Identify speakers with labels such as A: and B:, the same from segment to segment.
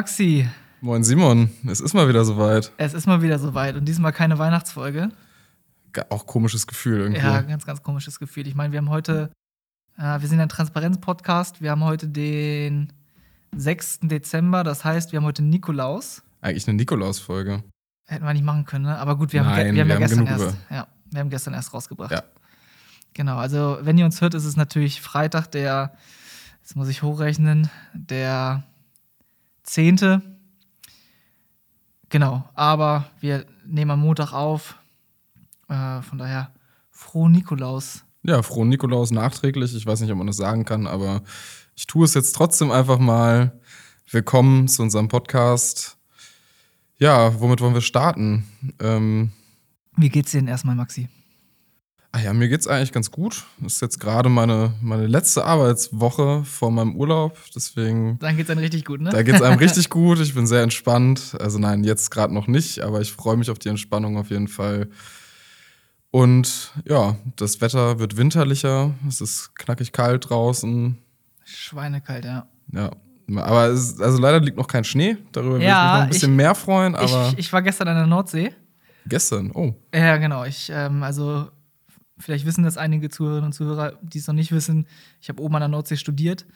A: Maxi.
B: Moin Simon, es ist mal wieder soweit.
A: Es ist mal wieder soweit und diesmal keine Weihnachtsfolge.
B: Auch komisches Gefühl irgendwie.
A: Ja, ganz, ganz komisches Gefühl. Ich meine, wir haben heute, äh, wir sind ein Transparenz-Podcast, wir haben heute den 6. Dezember, das heißt, wir haben heute Nikolaus.
B: Eigentlich eine Nikolaus-Folge.
A: Hätten wir nicht machen können, ne? aber gut, wir haben,
B: Nein,
A: wir haben
B: wir
A: ja
B: haben
A: gestern
B: genug
A: erst, ja, wir haben gestern erst rausgebracht.
B: Ja.
A: Genau, also wenn ihr uns hört, ist es natürlich Freitag, der, jetzt muss ich hochrechnen, der 10. Genau, aber wir nehmen am Montag auf. Äh, von daher, frohen Nikolaus.
B: Ja, frohen Nikolaus nachträglich. Ich weiß nicht, ob man das sagen kann, aber ich tue es jetzt trotzdem einfach mal. Willkommen zu unserem Podcast. Ja, womit wollen wir starten? Ähm,
A: Wie geht's dir denn erstmal, Maxi?
B: Ah ja, mir geht's eigentlich ganz gut. Das ist jetzt gerade meine, meine letzte Arbeitswoche vor meinem Urlaub. Deswegen
A: Dann geht's dann richtig gut, ne?
B: Da geht's einem richtig gut. Ich bin sehr entspannt. Also nein, jetzt gerade noch nicht, aber ich freue mich auf die Entspannung auf jeden Fall. Und ja, das Wetter wird winterlicher. Es ist knackig kalt draußen.
A: Schweinekalt, ja.
B: Ja, aber es also leider liegt noch kein Schnee. Darüber würde ich mich noch ein bisschen
A: ich-
B: mehr freuen. Aber
A: Ich, ich war gestern an der Nordsee.
B: gestern, oh,
A: Ja, genau. Ich, ähm, also, vielleicht wissen das einige Zuhörerinnen und Zuhörer, die es noch nicht wissen. Ich habe oben an der Nordsee studiert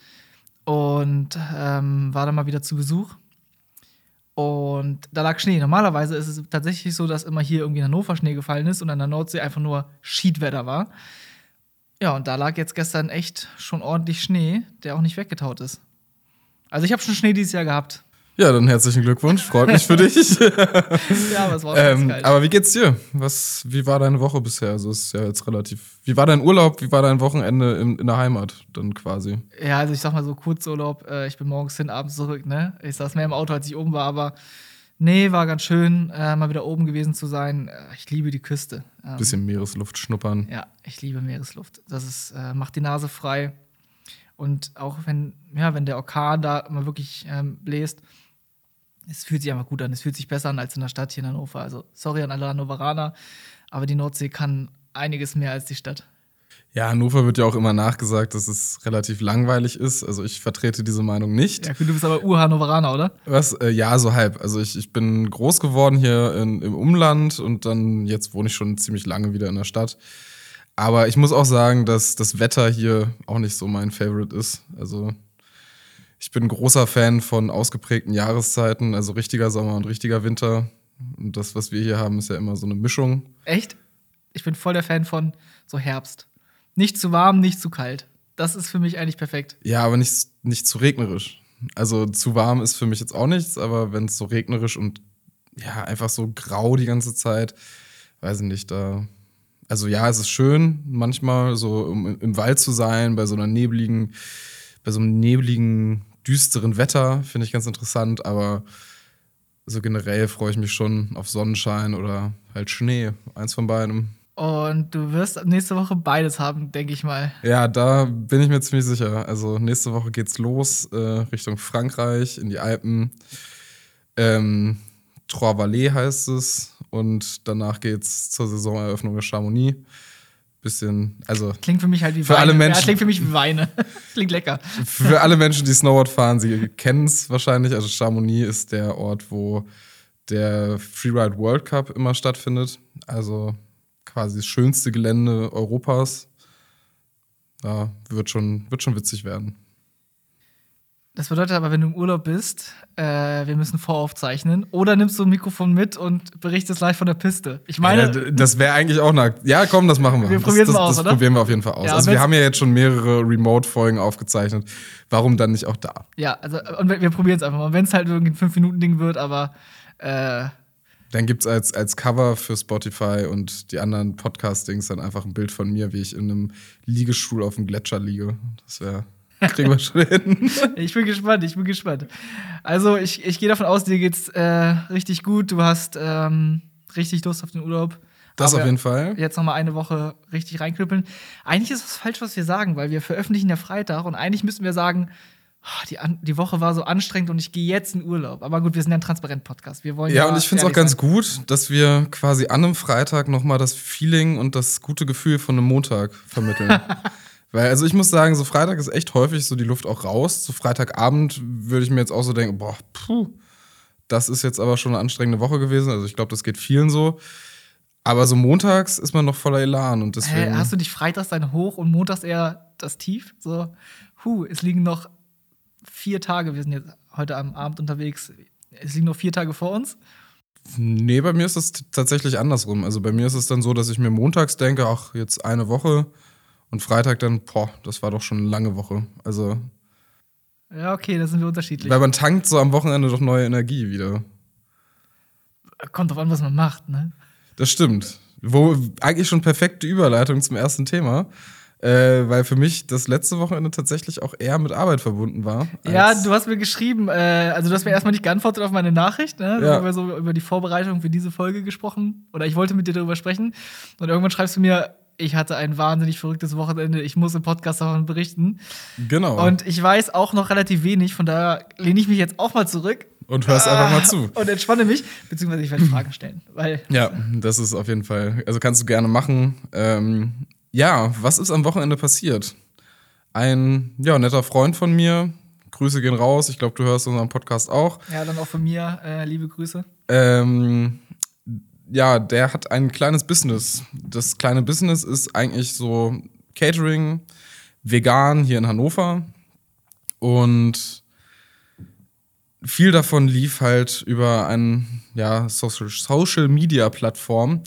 A: und ähm, war dann mal wieder zu Besuch. Und da lag Schnee. Normalerweise ist es tatsächlich so, dass immer hier irgendwie in Hannover Schnee gefallen ist und an der Nordsee einfach nur Schiedwetter war. Ja, und da lag jetzt gestern echt schon ordentlich Schnee, der auch nicht weggetaut ist. Also ich habe schon Schnee dieses Jahr gehabt.
B: Ja, dann herzlichen Glückwunsch. Freut mich für dich.
A: Ja, aber es war
B: ähm,
A: geil.
B: aber wie geht's dir? Was, wie war deine Woche bisher? Also ist ja jetzt relativ. Wie war dein Urlaub? Wie war dein Wochenende in, in der Heimat dann quasi?
A: Ja, also ich sag mal so Kurzurlaub. Äh, ich bin morgens hin, abends zurück, ne? Ich saß mehr im Auto, als ich oben war, aber nee, war ganz schön, äh, mal wieder oben gewesen zu sein. Äh, ich liebe die Küste. Ähm,
B: Bisschen Meeresluft schnuppern.
A: Ja, ich liebe Meeresluft. Das ist, äh, macht die Nase frei. Und auch wenn, ja, wenn der Orkan da mal wirklich ähm, bläst, es fühlt sich einfach gut an. Es fühlt sich besser an als in der Stadt hier in Hannover. Also, sorry an alle Hannoveraner, aber die Nordsee kann einiges mehr als die Stadt.
B: Ja, Hannover wird ja auch immer nachgesagt, dass es relativ langweilig ist. Also ich vertrete diese Meinung nicht.
A: Ja, du bist aber Ur-Hannoveraner, oder?
B: Was? Äh, ja, so halb. Also ich, ich bin groß geworden hier in, im Umland und dann jetzt wohne ich schon ziemlich lange wieder in der Stadt. Aber ich muss auch sagen, dass das Wetter hier auch nicht so mein Favorite ist. Also ich bin großer Fan von ausgeprägten Jahreszeiten, also richtiger Sommer und richtiger Winter. Und das, was wir hier haben, ist ja immer so eine Mischung.
A: Echt? Ich bin voll der Fan von so Herbst. Nicht zu warm, nicht zu kalt. Das ist für mich eigentlich perfekt.
B: Ja, aber nicht, nicht zu regnerisch. Also zu warm ist für mich jetzt auch nichts, aber wenn es so regnerisch und ja, einfach so grau die ganze Zeit, weiß ich nicht, da. Also ja, es ist schön, manchmal so im, im Wald zu sein, bei so einer nebligen, bei so einem nebligen, düsteren Wetter, finde ich ganz interessant, aber so generell freue ich mich schon auf Sonnenschein oder halt Schnee, eins von beidem.
A: Und du wirst nächste Woche beides haben, denke ich mal.
B: Ja, da bin ich mir ziemlich sicher. Also nächste Woche geht's los äh, Richtung Frankreich, in die Alpen. Ähm, Trois-Vallées heißt es. Und danach geht's zur Saisoneröffnung der Chamonix. Bisschen, also
A: Klingt für mich halt wie
B: Für
A: Weine.
B: alle Menschen.
A: Ja, klingt für mich wie Weine. klingt lecker.
B: für alle Menschen, die Snowboard fahren, sie kennen es wahrscheinlich. Also Chamonix ist der Ort, wo der Freeride World Cup immer stattfindet. Also quasi das schönste Gelände Europas. Da wird schon, wird schon witzig werden.
A: Das bedeutet aber, wenn du im Urlaub bist, äh, wir müssen voraufzeichnen. Oder nimmst du ein Mikrofon mit und berichtest live von der Piste. Ich meine,
B: ja, das wäre eigentlich auch eine. Ja, komm, das machen wir.
A: Wir
B: das,
A: mal aus,
B: das
A: oder?
B: probieren wir auf jeden Fall aus.
A: Ja,
B: also wir haben ja jetzt schon mehrere Remote-Folgen aufgezeichnet. Warum dann nicht auch da?
A: ja, also, und wir, wir probieren es einfach mal. Wenn es halt irgendwie ein 5-Minuten-Ding wird, aber äh,
B: Dann gibt's als, als Cover für Spotify und die anderen Podcast-Dings dann einfach ein Bild von mir, wie ich in einem Liegestuhl auf dem Gletscher liege. Das wäre. Kriegen wir schon hin.
A: ich bin gespannt, ich bin gespannt. Also, ich, ich gehe davon aus, dir geht's äh, richtig gut. Du hast ähm, richtig Lust auf den Urlaub.
B: Das
A: Aber
B: auf jeden Fall.
A: Jetzt noch mal eine Woche richtig reinknüppeln. Eigentlich ist es falsch, was wir sagen, weil wir veröffentlichen ja Freitag und eigentlich müssten wir sagen, ah, die, die Woche war so anstrengend und ich gehe jetzt in Urlaub. Aber gut, wir sind ja ein Transparent-Podcast. Wir wollen
B: Ja, und ich finde es auch ganz
A: sein.
B: gut, dass wir quasi an einem Freitag nochmal das Feeling und das gute Gefühl von einem Montag vermitteln. Weil, also ich muss sagen, so Freitag ist echt häufig so die Luft auch raus. So Freitagabend würde ich mir jetzt auch so denken, boah, puh, das ist jetzt aber schon eine anstrengende Woche gewesen. Also ich glaube, das geht vielen so. Aber so montags ist man noch voller Elan und deswegen.
A: Hä, hast du dich freitags dann hoch und montags eher das Tief? So, hu, es liegen noch vier Tage. Wir sind jetzt heute am Abend unterwegs. Es liegen noch vier Tage vor uns.
B: Nee, bei mir ist es tatsächlich andersrum. Also bei mir ist es dann so, dass ich mir montags denke, ach, jetzt eine Woche und Freitag dann, boah, das war doch schon eine lange Woche. Also.
A: Ja, okay, da sind wir unterschiedlich.
B: Weil man tankt so am Wochenende doch neue Energie wieder.
A: Kommt drauf an, was man macht, ne?
B: Das stimmt. Wo eigentlich schon perfekte Überleitung zum ersten Thema. Äh, weil für mich das letzte Wochenende tatsächlich auch eher mit Arbeit verbunden war.
A: Ja, du hast mir geschrieben, äh, also du hast mir erstmal nicht geantwortet auf meine Nachricht, ne? Ja. Wir so über die Vorbereitung für diese Folge gesprochen. Oder ich wollte mit dir darüber sprechen. Und irgendwann schreibst du mir, ich hatte ein wahnsinnig verrücktes Wochenende, ich muss im Podcast davon berichten.
B: Genau.
A: Und ich weiß auch noch relativ wenig, von daher lehne ich mich jetzt auch mal zurück.
B: Und hörst ah, einfach mal zu.
A: Und entspanne mich, beziehungsweise ich werde Fragen stellen. Weil
B: ja, das ist auf jeden Fall. Also kannst du gerne machen. Ähm, ja, was ist am Wochenende passiert? Ein ja, netter Freund von mir, Grüße gehen raus. Ich glaube, du hörst unseren Podcast auch.
A: Ja, dann auch von mir, äh, liebe Grüße.
B: Ähm, ja, der hat ein kleines Business. Das kleine Business ist eigentlich so Catering, vegan hier in Hannover. Und viel davon lief halt über eine ja, Social, Social Media Plattform.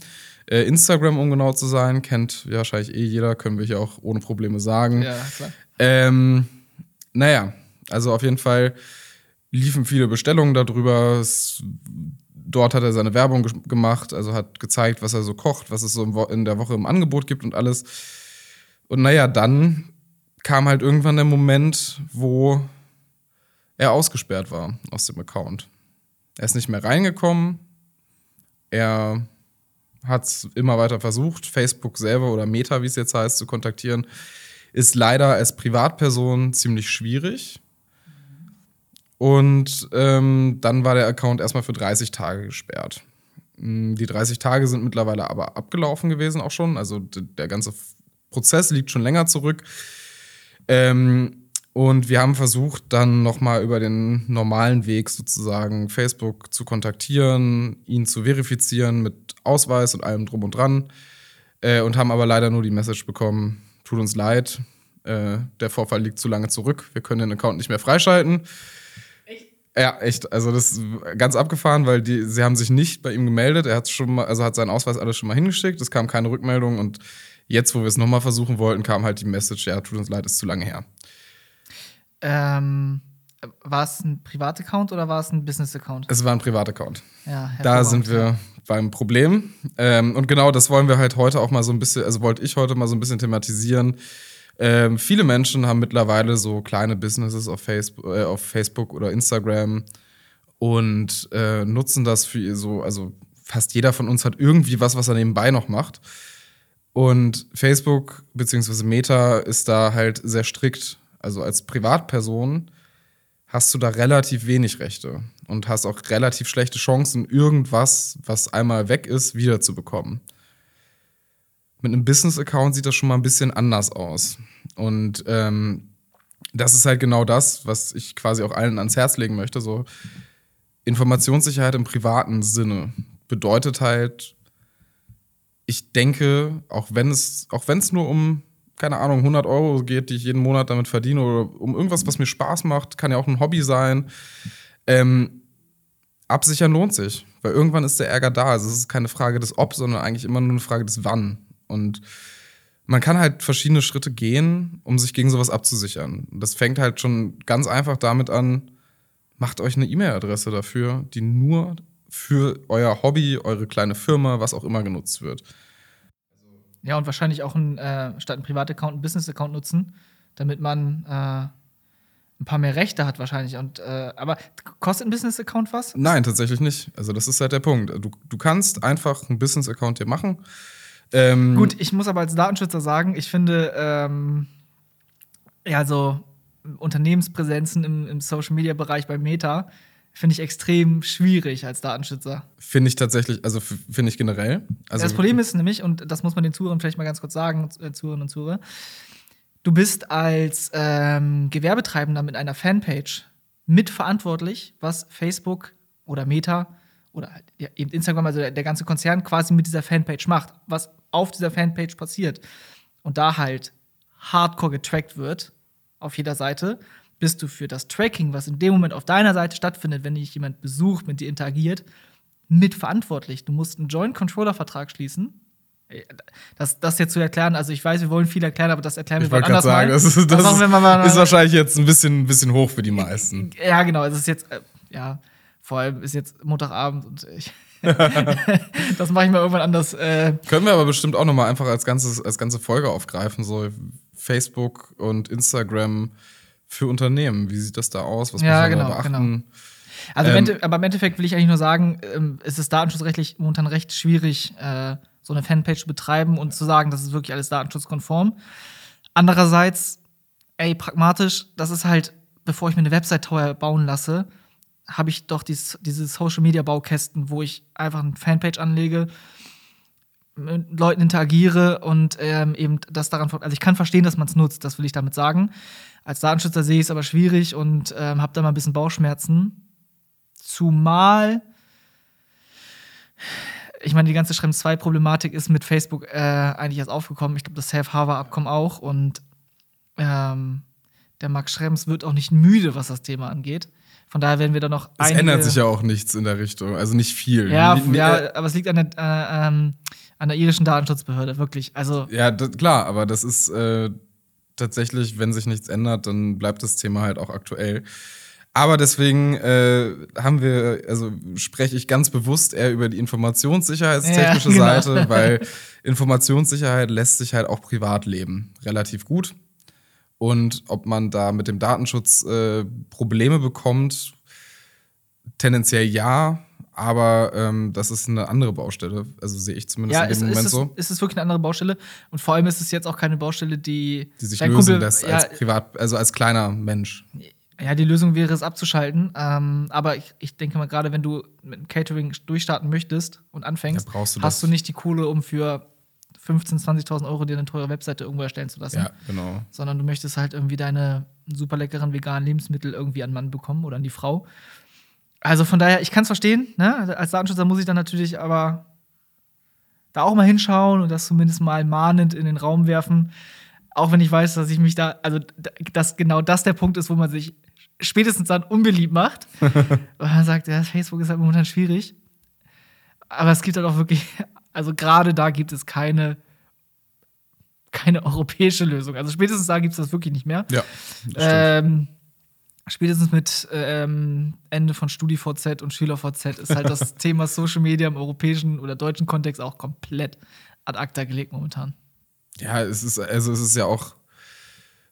B: Äh, Instagram, um genau zu sein, kennt ja wahrscheinlich eh jeder, können wir hier auch ohne Probleme sagen.
A: Ja, klar.
B: Ähm, naja, also auf jeden Fall liefen viele Bestellungen darüber. Es, dort hat er seine Werbung gemacht, also hat gezeigt, was er so kocht, was es so in der Woche im Angebot gibt und alles. Und naja, dann kam halt irgendwann der Moment, wo er ausgesperrt war aus dem Account. Er ist nicht mehr reingekommen. Er hat es immer weiter versucht, Facebook selber oder Meta, wie es jetzt heißt, zu kontaktieren. Ist leider als Privatperson ziemlich schwierig. Und ähm, dann war der Account erstmal für 30 Tage gesperrt. Mm, die 30 Tage sind mittlerweile aber abgelaufen gewesen auch schon. Also der ganze Prozess liegt schon länger zurück. Ähm, und wir haben versucht, dann nochmal über den normalen Weg sozusagen Facebook zu kontaktieren, ihn zu verifizieren mit Ausweis und allem drum und dran. Äh, und haben aber leider nur die Message bekommen, tut uns leid, äh, der Vorfall liegt zu lange zurück, wir können den Account nicht mehr freischalten. Ja, echt. Also das ist ganz abgefahren, weil die, sie haben sich nicht bei ihm gemeldet. Er hat schon mal, also hat seinen Ausweis alles schon mal hingeschickt. Es kam keine Rückmeldung und jetzt, wo wir es nochmal versuchen wollten, kam halt die Message, ja, tut uns leid, ist zu lange her.
A: Ähm, war es ein Privataccount oder war es ein Business-Account?
B: Es war ein Privataccount.
A: Ja,
B: da sind wir beim Problem. Ähm, und genau das wollen wir halt heute auch mal so ein bisschen, also wollte ich heute mal so ein bisschen thematisieren. Ähm, viele Menschen haben mittlerweile so kleine Businesses auf Facebook, äh, auf Facebook oder Instagram und äh, nutzen das für so, also fast jeder von uns hat irgendwie was, was er nebenbei noch macht. Und Facebook bzw. Meta ist da halt sehr strikt also als Privatperson hast du da relativ wenig Rechte und hast auch relativ schlechte Chancen, irgendwas, was einmal weg ist, wiederzubekommen. Mit einem Business-Account sieht das schon mal ein bisschen anders aus. Und ähm, das ist halt genau das, was ich quasi auch allen ans Herz legen möchte. So Informationssicherheit im privaten Sinne bedeutet halt, ich denke, auch wenn es, auch wenn es nur um keine Ahnung, 100 Euro geht, die ich jeden Monat damit verdiene oder um irgendwas, was mir Spaß macht, kann ja auch ein Hobby sein. Ähm, absichern lohnt sich, weil irgendwann ist der Ärger da. Also es ist keine Frage des Ob, sondern eigentlich immer nur eine Frage des Wann. Und man kann halt verschiedene Schritte gehen, um sich gegen sowas abzusichern. Das fängt halt schon ganz einfach damit an, macht euch eine E-Mail-Adresse dafür, die nur für euer Hobby, eure kleine Firma, was auch immer genutzt wird.
A: Ja, und wahrscheinlich auch ein, äh, statt ein Privataccount einen Business-Account nutzen, damit man äh, ein paar mehr Rechte hat wahrscheinlich. Und, äh, aber kostet ein Business-Account was?
B: Nein, tatsächlich nicht. Also das ist halt der Punkt. Du, du kannst einfach einen Business-Account hier machen.
A: Ähm Gut, ich muss aber als Datenschützer sagen, ich finde, ähm, ja, so Unternehmenspräsenzen im, im Social-Media-Bereich bei Meta finde ich extrem schwierig als Datenschützer.
B: Finde ich tatsächlich, also finde ich generell. Also
A: das Problem ist nämlich, und das muss man den Zuhörern vielleicht mal ganz kurz sagen, äh, Zuhörerinnen und Zuhörer, du bist als ähm, Gewerbetreibender mit einer Fanpage mitverantwortlich, was Facebook oder Meta oder halt, ja, eben Instagram, also der, der ganze Konzern quasi mit dieser Fanpage macht, was auf dieser Fanpage passiert. Und da halt hardcore getrackt wird auf jeder Seite, bist du für das Tracking, was in dem Moment auf deiner Seite stattfindet, wenn dich jemand besucht, mit dir interagiert, mitverantwortlich. Du musst einen Joint-Controller-Vertrag schließen. Das, das jetzt zu erklären, also ich weiß, wir wollen viel erklären, aber das erklären wir
B: Ich wollte
A: anders
B: sagen,
A: mal.
B: das, ist, das
A: wir mal-
B: ist wahrscheinlich jetzt ein bisschen, ein bisschen hoch für die meisten.
A: Ja, genau. Es ist jetzt, äh, ja, vor allem ist jetzt Montagabend und ich. das mache ich mal irgendwann anders. Äh,
B: Können wir aber bestimmt auch noch mal einfach als, ganzes, als ganze Folge aufgreifen, so Facebook und Instagram für Unternehmen. Wie sieht das da aus? Was
A: Ja,
B: muss man
A: genau,
B: da beachten?
A: also, im
B: Ähm,
A: Ende- aber im Endeffekt will ich eigentlich nur sagen, ähm, es ist datenschutzrechtlich momentan recht schwierig, äh, so eine Fanpage zu betreiben und zu sagen, das ist wirklich alles datenschutzkonform. Andererseits, ey, pragmatisch, das ist halt, bevor ich mir eine Website teuer bauen lasse, habe ich doch dieses, diese Social Media Baukästen, wo ich einfach eine Fanpage anlege, mit Leuten interagiere und ähm, eben das daran. Also ich kann verstehen, dass man es nutzt, das will ich damit sagen. Als Datenschützer sehe ich es aber schwierig und ähm, habe da mal ein bisschen Bauchschmerzen. Zumal, ich meine, die ganze Schrems 2-Problematik ist mit Facebook äh, eigentlich erst aufgekommen. Ich glaube, das Safe Harbor-Abkommen auch. Und ähm, der Max Schrems wird auch nicht müde, was das Thema angeht. Von daher werden wir da noch
B: Es ändert sich ja auch nichts in der Richtung, also nicht viel.
A: ja, ja, aber es liegt an der, äh, ähm, an der irischen Datenschutzbehörde, wirklich. Also,
B: Ja, das, klar, aber das ist äh, tatsächlich, wenn sich nichts ändert, dann bleibt das Thema halt auch aktuell. Aber deswegen äh, haben wir, also spreche ich ganz bewusst eher über die informationssicherheitstechnische
A: Ja, genau.
B: Seite, weil Informationssicherheit lässt sich halt auch privat leben. Relativ gut. Und ob man da mit dem Datenschutz äh, Probleme bekommt, tendenziell ja, aber ähm, das ist eine andere Baustelle. Also sehe ich zumindest
A: ja,
B: in dem
A: ist,
B: Moment
A: ist, es,
B: so.
A: ist es wirklich eine andere Baustelle. Und vor allem ist es jetzt auch keine Baustelle, die.
B: die sich lösen
A: Kumpel-
B: lässt
A: ja,
B: als privat, also als kleiner Mensch.
A: ja, die Lösung wäre es abzuschalten. Ähm, aber ich, ich denke mal, gerade wenn du mit dem Catering durchstarten möchtest und anfängst,
B: Ja, du
A: hast
B: das.
A: du nicht die Kohle, um für 15.000, 20.000 Euro dir eine teure Webseite irgendwo erstellen zu lassen.
B: Ja, genau.
A: sondern du möchtest halt irgendwie deine super leckeren veganen Lebensmittel irgendwie an den Mann bekommen oder an die Frau. Also von daher, ich kann es verstehen. Ne? Als Datenschützer muss ich dann natürlich aber da auch mal hinschauen und das zumindest mal mahnend in den Raum werfen. Auch wenn ich weiß, dass ich mich da, also dass genau das der Punkt ist, wo man sich spätestens dann unbeliebt macht. Weil man sagt, ja, Facebook ist halt momentan schwierig. Aber es gibt halt auch wirklich, also gerade da gibt es keine, keine europäische Lösung. Also spätestens da gibt es das wirklich nicht mehr.
B: Ja.
A: Ähm, spätestens mit ähm, Ende von StudiVZ und SchülerVZ ist halt das Thema Social Media im europäischen oder deutschen Kontext auch komplett ad acta gelegt momentan.
B: ja, es ist, also es ist ja auch,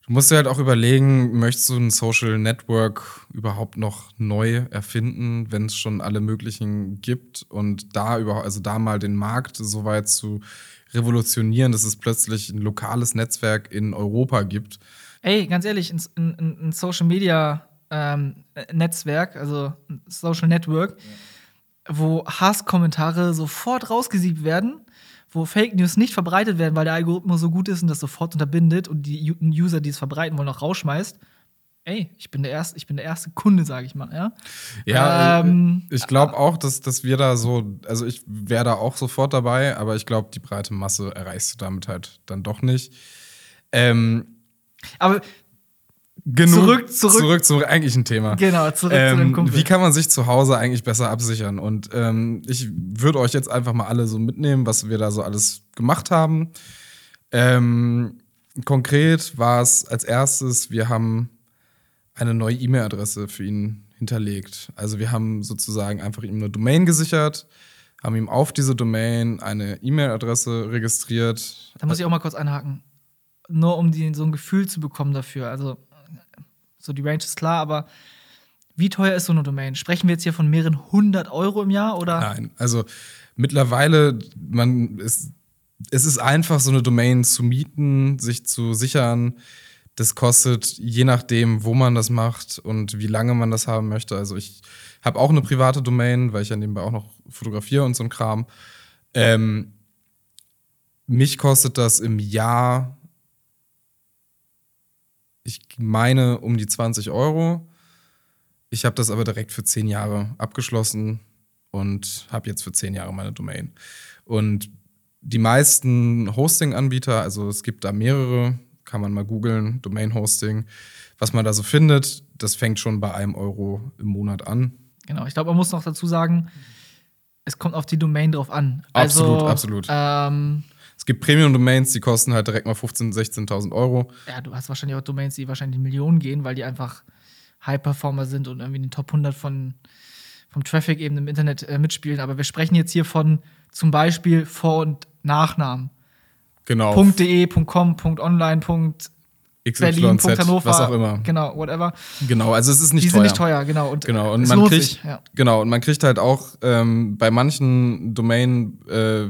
B: du musst dir halt auch überlegen, möchtest du ein Social Network überhaupt noch neu erfinden, wenn es schon alle möglichen gibt und da überhaupt, also da mal den Markt so weit zu revolutionieren, dass es plötzlich ein lokales Netzwerk in Europa gibt.
A: Ey, ganz ehrlich, ein, ein, ein Social Media ähm, Netzwerk, also ein Social Network, wo Hasskommentare sofort rausgesiebt werden, wo Fake News nicht verbreitet werden, weil der Algorithmus so gut ist und das sofort unterbindet und die User, die es verbreiten wollen, auch rausschmeißt. Ey, ich bin der erste, ich bin der erste Kunde, sage ich mal, ja.
B: Ja,
A: Ähm,
B: äh, ich glaube auch, dass, dass wir da so, also ich wäre da auch sofort dabei, aber ich glaube, die breite Masse erreichst du damit halt dann doch nicht. Ähm,
A: Aber
B: genug,
A: Zurück- zurück-
B: zurück zum eigentlichen Thema.
A: genau, zurück zu dem
B: Ähm,
A: Kumpel.
B: wie kann man sich zu Hause eigentlich besser absichern? Und ähm, ich würde euch jetzt einfach mal alle so mitnehmen, was wir da so alles gemacht haben. Ähm, konkret war es als erstes, wir haben eine neue E-Mail-Adresse für ihn hinterlegt. Also wir haben sozusagen einfach ihm eine Domain gesichert, haben ihm auf diese Domain eine E-Mail-Adresse registriert.
A: Da muss ich auch mal kurz einhaken. Nur um die, so ein Gefühl zu bekommen dafür. Also, so die Range ist klar, aber wie teuer ist so eine Domain? Sprechen wir jetzt hier von mehreren hundert Euro im Jahr oder?
B: Nein, also mittlerweile, man ist, es ist einfach, so eine Domain zu mieten, sich zu sichern. Das kostet, je nachdem, wo man das macht und wie lange man das haben möchte. Also ich habe auch eine private Domain, weil ich ja nebenbei auch noch fotografiere und so ein Kram. Ähm, mich kostet das im Jahr ich meine um die 20 Euro. Ich habe das aber direkt für 10 Jahre abgeschlossen und habe jetzt für 10 Jahre meine Domain. Und die meisten Hosting-Anbieter, also es gibt da mehrere, kann man mal googeln, Domain-Hosting, was man da so findet, das fängt schon bei einem Euro im Monat an.
A: Genau, ich glaube, man muss noch dazu sagen, es kommt auf die Domain drauf an.
B: Absolut,
A: also,
B: absolut.
A: Ähm,
B: Es gibt Premium-Domains, die kosten halt direkt mal 15.000, 16.000 Euro.
A: ja, du hast wahrscheinlich auch Domains, die wahrscheinlich in Millionen gehen, weil die einfach High-Performer sind und irgendwie in den Top 100 von, vom Traffic eben im Internet äh, mitspielen. Aber wir sprechen jetzt hier von zum Beispiel Vor- und Nachnamen.
B: Genau.
A: .de, .com, .online, Berlin,
B: XYZ,
A: Hannover,
B: was auch immer.
A: Genau, whatever.
B: Genau, also es ist nicht
A: die
B: teuer.
A: sind nicht teuer, genau. Und
B: Genau, und man kriegt,
A: sich, ja.
B: genau, und man kriegt halt auch ähm, bei manchen Domain äh,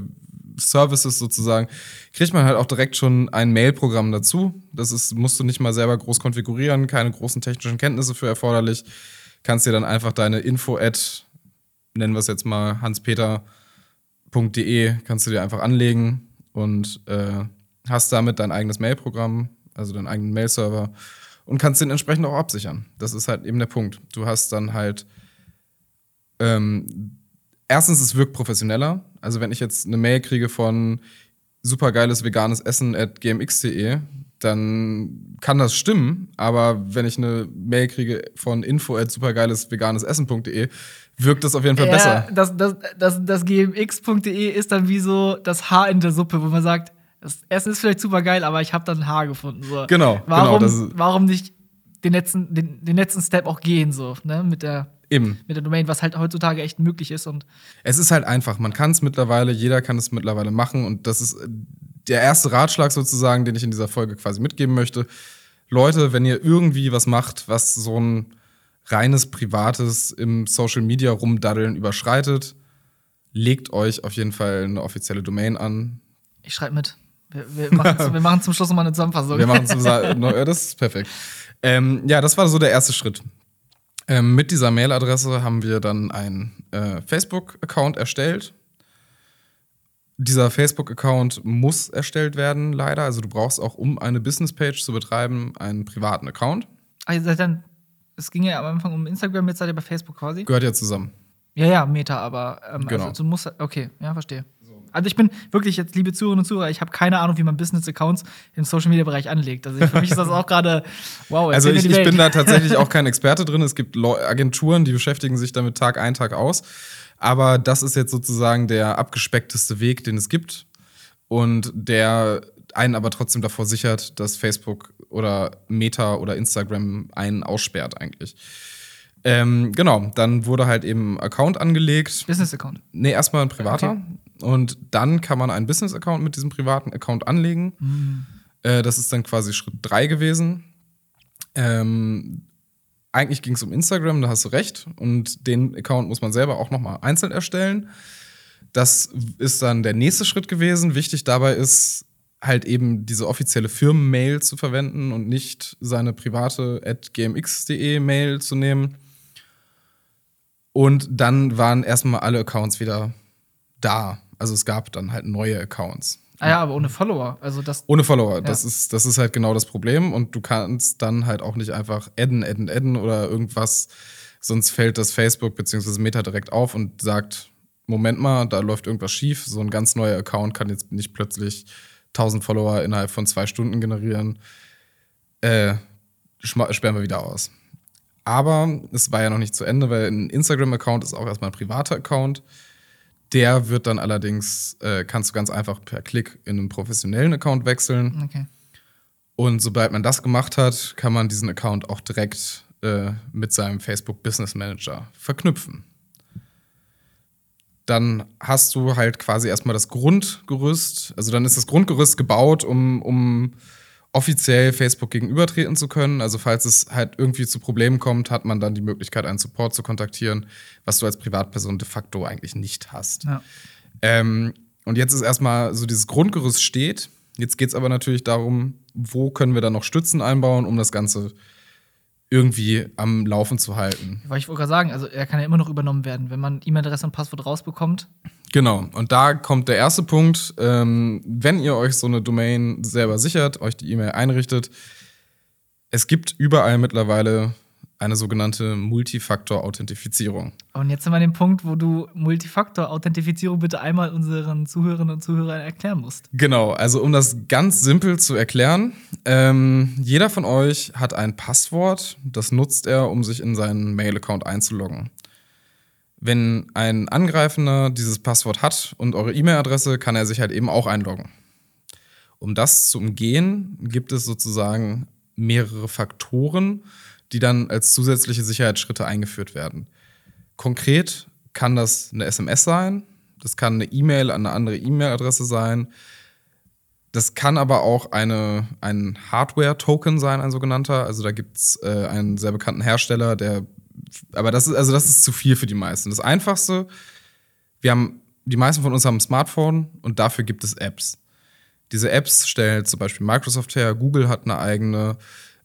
B: Services sozusagen, kriegt man halt auch direkt schon ein Mail-Programm dazu. Das ist, musst du nicht mal selber groß konfigurieren, keine großen technischen Kenntnisse für erforderlich. Kannst dir dann einfach deine Info-Ad, nennen wir es jetzt mal hanspeter.de, kannst du dir einfach anlegen und äh, hast damit dein eigenes Mail-Programm, also deinen eigenen Mail-Server und kannst den entsprechend auch absichern. Das ist halt eben der Punkt. Du hast dann halt ähm, erstens, es wirkt professioneller. Also, wenn ich jetzt eine Mail kriege von supergeiles veganes Essen at gmx.de, dann kann das stimmen. Aber wenn ich eine Mail kriege von info at supergeiles veganes Essen.de, wirkt das auf jeden Fall
A: Ja,
B: besser.
A: das, das, das, das gmx.de ist dann wie so das Haar in der Suppe, wo man sagt, das Essen ist vielleicht super geil, aber ich habe dann ein Haar gefunden. So.
B: Genau,
A: Warum,
B: genau, das ist-
A: warum nicht den letzten, den, den letzten Step auch gehen, so, ne? Mit der,
B: Eben.
A: mit der Domain, was halt heutzutage echt möglich ist. Und
B: Es ist halt einfach. Man kann es mittlerweile, jeder kann es mittlerweile machen. Und das ist äh, der erste Ratschlag sozusagen, den ich in dieser Folge quasi mitgeben möchte. Leute, wenn ihr irgendwie was macht, was so ein reines Privates im Social Media rumdaddeln überschreitet, legt euch auf jeden Fall eine offizielle Domain an.
A: ich schreibe mit. Wir, wir, machen, zum- zum Schluss nochmal eine Zusammenfassung.
B: Wir machen ja, das ist perfekt. Ähm, ja, das war so der erste Schritt. Ähm, mit dieser Mailadresse haben wir dann einen äh, Facebook-Account erstellt. Dieser Facebook-Account muss erstellt werden, leider. Also du brauchst auch, um eine Business-Page zu betreiben, einen privaten Account.
A: Seid dann, es ging ja am Anfang um Instagram, jetzt seid ihr bei Facebook quasi.
B: Gehört ja zusammen.
A: Ja, ja, Meta, aber ähm,
B: Genau.
A: also du musst, okay, ja, verstehe. Also ich bin wirklich jetzt, liebe Zuhörerinnen und Zuhörer, ich habe keine Ahnung, wie man Business-Accounts im Social-Media-Bereich anlegt. Also für mich ist das auch gerade, wow,
B: Also ich, ich bin da tatsächlich auch kein Experte drin. Es gibt Agenturen, die beschäftigen sich damit Tag ein, Tag aus. Aber das ist jetzt sozusagen der abgespeckteste Weg, den es gibt. Und der einen aber trotzdem davor sichert, dass Facebook oder Meta oder Instagram einen aussperrt eigentlich. Ähm, genau, dann wurde halt eben ein Account angelegt.
A: Business-Account.
B: Nee, erstmal ein privater.
A: Okay.
B: Und dann kann man einen Business-Account mit diesem privaten Account anlegen. Äh, das ist dann quasi Schritt 3 gewesen. Ähm, eigentlich ging es um Instagram, da hast du recht. Und den Account muss man selber auch nochmal einzeln erstellen. Das ist dann der nächste Schritt gewesen. Wichtig dabei ist, halt eben diese offizielle Firmenmail zu verwenden und nicht seine private at gmx.de Mail zu nehmen. Und dann waren erstmal alle Accounts wieder da. Also es gab dann halt neue Accounts.
A: Ah ja, aber ohne Follower. Also das,
B: Ohne Follower. Das, ist, das ist halt genau das Problem. Und du kannst dann halt auch nicht einfach adden, adden, adden oder irgendwas. Sonst fällt das Facebook bzw. Meta direkt auf und sagt, Moment mal, da läuft irgendwas schief. So ein ganz neuer Account kann jetzt nicht plötzlich 1000 Follower innerhalb von zwei Stunden generieren. Äh, sperren wir wieder aus. Aber es war ja noch nicht zu Ende, weil ein Instagram-Account ist auch erstmal ein privater Account. Der wird dann allerdings, äh, kannst du ganz einfach per Klick in einen professionellen Account wechseln.
A: okay.
B: Und sobald man das gemacht hat, kann man diesen Account auch direkt äh, mit seinem Facebook Business Manager verknüpfen. Dann hast du halt quasi erstmal das Grundgerüst, also dann ist das Grundgerüst gebaut, um, um offiziell Facebook gegenübertreten zu können. Also falls es halt irgendwie zu Problemen kommt, hat man dann die Möglichkeit, einen Support zu kontaktieren, was du als Privatperson de facto eigentlich nicht hast.
A: Ja.
B: Ähm, und jetzt ist erstmal so dieses Grundgerüst steht. Jetzt geht es aber natürlich darum, wo können wir da noch Stützen einbauen, um das Ganze irgendwie am Laufen zu halten.
A: Weil ich wollte gerade sagen, also er kann ja immer noch übernommen werden. Wenn man E-Mail-Adresse und Passwort rausbekommt,
B: Genau. Und da kommt der erste Punkt. Ähm, wenn ihr euch so eine Domain selber sichert, euch die E-Mail einrichtet, Es gibt überall mittlerweile eine sogenannte Multifaktor-Authentifizierung.
A: Und jetzt sind wir an dem Punkt, wo du Multifaktor-Authentifizierung bitte einmal unseren Zuhörerinnen und Zuhörern erklären musst.
B: Genau, also um das ganz simpel zu erklären, ähm, jeder von euch hat ein Passwort, das nutzt er, um sich in seinen Mail-Account einzuloggen. Wenn ein Angreifender dieses Passwort hat und eure E-Mail-Adresse, kann er sich halt eben auch einloggen. Um das zu umgehen, gibt es sozusagen mehrere Faktoren, die dann als zusätzliche Sicherheitsschritte eingeführt werden. Konkret kann das eine SMS sein, das kann eine E-Mail an eine andere E-Mail-Adresse sein, das kann aber auch eine, ein Hardware-Token sein, ein sogenannter. Also da gibt es äh, einen sehr bekannten Hersteller, der. Aber das ist, also das ist zu viel für die meisten. Das Einfachste, wir haben, die meisten von uns haben ein Smartphone und dafür gibt es Apps. Diese Apps stellt zum Beispiel Microsoft her, Google hat eine eigene,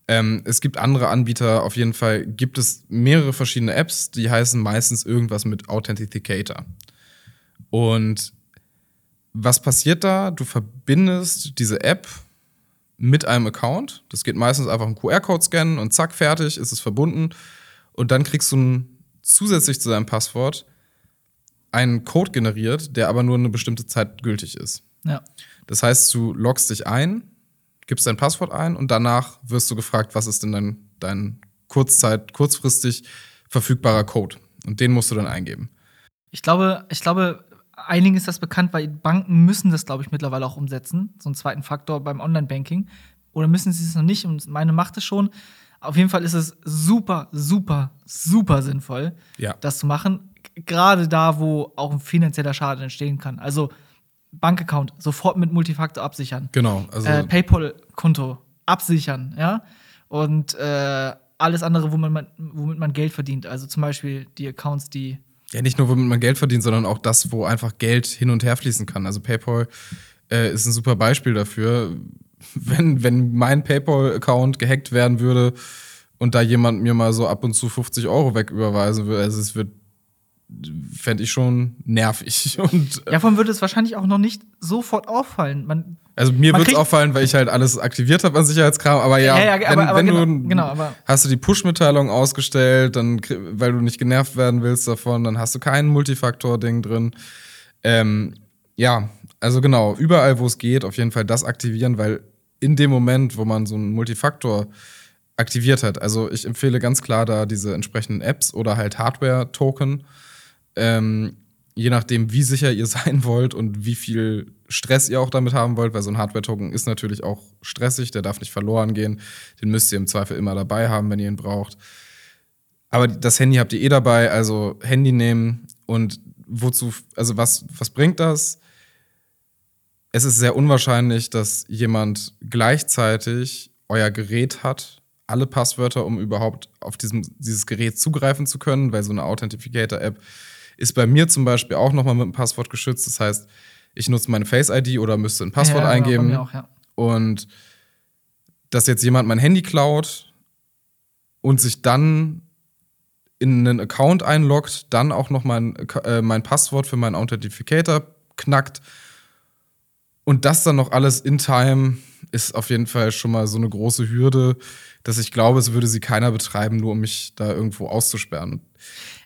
B: ähm, es gibt andere Anbieter, auf jeden Fall gibt es mehrere verschiedene Apps, die heißen meistens irgendwas mit Authenticator. Und was passiert da? Du verbindest diese App mit einem Account. Das geht meistens einfach einen QR-Code scannen und zack, fertig, ist es verbunden. Und dann kriegst du ein, zusätzlich zu deinem Passwort einen Code generiert, der aber nur eine bestimmte Zeit gültig ist.
A: Ja.
B: Das heißt, du loggst dich ein, gibst dein Passwort ein und danach wirst du gefragt, was ist denn dein, dein Kurzzeit, kurzfristig verfügbarer Code. Und den musst du dann eingeben.
A: Ich glaube, ich glaube, einigen ist das bekannt, weil Banken müssen das, glaube ich, mittlerweile auch umsetzen, so einen zweiten Faktor beim Online-Banking. Oder müssen sie es noch nicht? Und meine macht es schon. Auf jeden Fall ist es super, super, super sinnvoll,
B: Ja.
A: das zu machen. Gerade da, wo auch ein finanzieller Schaden entstehen kann. Also Bankaccount sofort mit Multifaktor absichern.
B: Genau. Also,
A: äh, PayPal-Konto absichern, ja. Und äh, alles andere, womit man, womit man Geld verdient. Also zum Beispiel die Accounts, die.
B: ja, nicht nur, womit man Geld verdient, sondern auch das, wo einfach Geld hin und her fließen kann. Also PayPal äh, ist ein super Beispiel dafür. Wenn, wenn mein PayPal-Account gehackt werden würde und da jemand mir mal so ab und zu 50 Euro wegüberweisen würde, also es wird, fände ich schon nervig. Und, äh,
A: Ja, von würde es wahrscheinlich auch noch nicht sofort auffallen. Man,
B: also mir würde es auffallen, weil ich halt alles aktiviert habe an Sicherheitskram, aber ja,
A: Ja, ja,
B: wenn,
A: aber- aber
B: wenn
A: genau,
B: du
A: genau, aber-
B: hast du die Push-Mitteilung ausgestellt, dann, weil du nicht genervt werden willst davon, dann hast du kein Multifaktor-Ding drin. Ähm, ja, also genau, überall, wo es geht, auf jeden Fall das aktivieren, weil in dem Moment, wo man so einen Multifaktor aktiviert hat, also ich empfehle ganz klar da diese entsprechenden Apps oder halt Hardware-Token, ähm, je nachdem, wie sicher ihr sein wollt und wie viel Stress ihr auch damit haben wollt, weil so ein Hardware-Token ist natürlich auch stressig, der darf nicht verloren gehen. Den müsst ihr im Zweifel immer dabei haben, wenn ihr ihn braucht. Aber das Handy habt ihr eh dabei, also Handy nehmen und wozu, also was, was bringt das? Es ist sehr unwahrscheinlich, dass jemand gleichzeitig euer Gerät hat, alle Passwörter, um überhaupt auf diesem, dieses Gerät zugreifen zu können, weil so eine Authentificator-App ist bei mir zum Beispiel auch nochmal mit einem Passwort geschützt. Das heißt, ich nutze meine Face-ID oder müsste ein Passwort
A: Ja,
B: eingeben.
A: auch, ja.
B: Und dass jetzt jemand mein Handy klaut und sich dann in einen Account einloggt, dann auch noch mein, äh, mein Passwort für meinen Authentificator knackt und das dann noch alles in Time ist auf jeden Fall schon mal so eine große Hürde, dass ich glaube, es würde sie keiner betreiben, nur um mich da irgendwo auszusperren.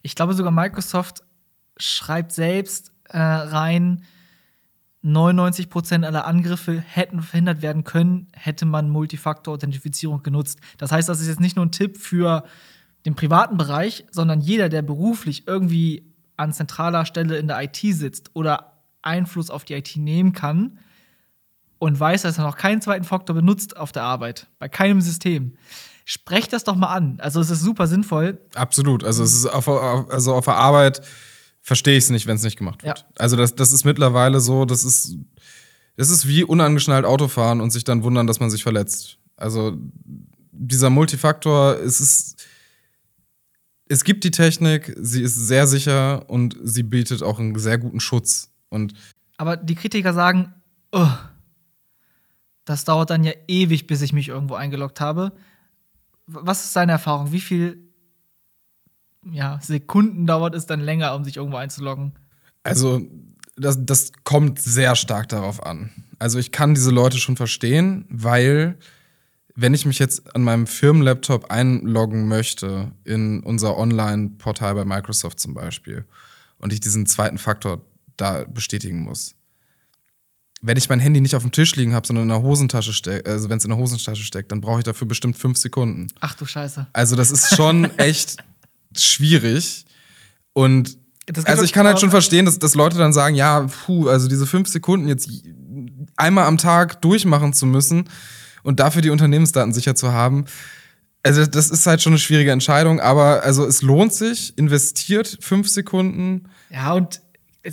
A: Ich glaube sogar Microsoft schreibt selbst äh, rein, 99% aller Angriffe hätten verhindert werden können, hätte man Multifaktor-Authentifizierung genutzt. Das heißt, das ist jetzt nicht nur ein Tipp für den privaten Bereich, sondern jeder, der beruflich irgendwie an zentraler Stelle in der IT sitzt oder Einfluss auf die IT nehmen kann und weiß, dass er noch keinen zweiten Faktor benutzt auf der Arbeit, bei keinem System. Sprecht das doch mal an. Also es ist super sinnvoll.
B: Absolut. Also es ist auf, also auf der Arbeit verstehe ich es nicht, wenn es nicht gemacht wird.
A: Ja.
B: Also das, das ist mittlerweile so, das ist, das ist wie unangeschnallt Autofahren und sich dann wundern, dass man sich verletzt. Also dieser Multifaktor, es ist, es gibt die Technik, sie ist sehr sicher und sie bietet auch einen sehr guten Schutz. Und
A: Aber die Kritiker sagen, oh, das dauert dann ja ewig, bis ich mich irgendwo eingeloggt habe. Was ist deine Erfahrung? Wie viel ja, Sekunden dauert es dann länger, um sich irgendwo einzuloggen?
B: Also, das, das kommt sehr stark darauf an. Also, ich kann diese Leute schon verstehen, weil wenn ich mich jetzt an meinem Firmenlaptop einloggen möchte in unser Online-Portal bei Microsoft zum Beispiel und ich diesen zweiten Faktor da bestätigen muss, wenn ich mein Handy nicht auf dem Tisch liegen habe, sondern in der Hosentasche steckt, also wenn es in der Hosentasche steckt, dann brauche ich dafür bestimmt fünf Sekunden.
A: Ach du Scheiße.
B: Also das ist schon echt schwierig. Und also ich kann halt schon verstehen, dass, dass Leute dann sagen, ja, puh, also diese fünf Sekunden jetzt einmal am Tag durchmachen zu müssen und dafür die Unternehmensdaten sicher zu haben. Also das ist halt schon eine schwierige Entscheidung, aber also es lohnt sich, investiert fünf Sekunden.
A: Ja, und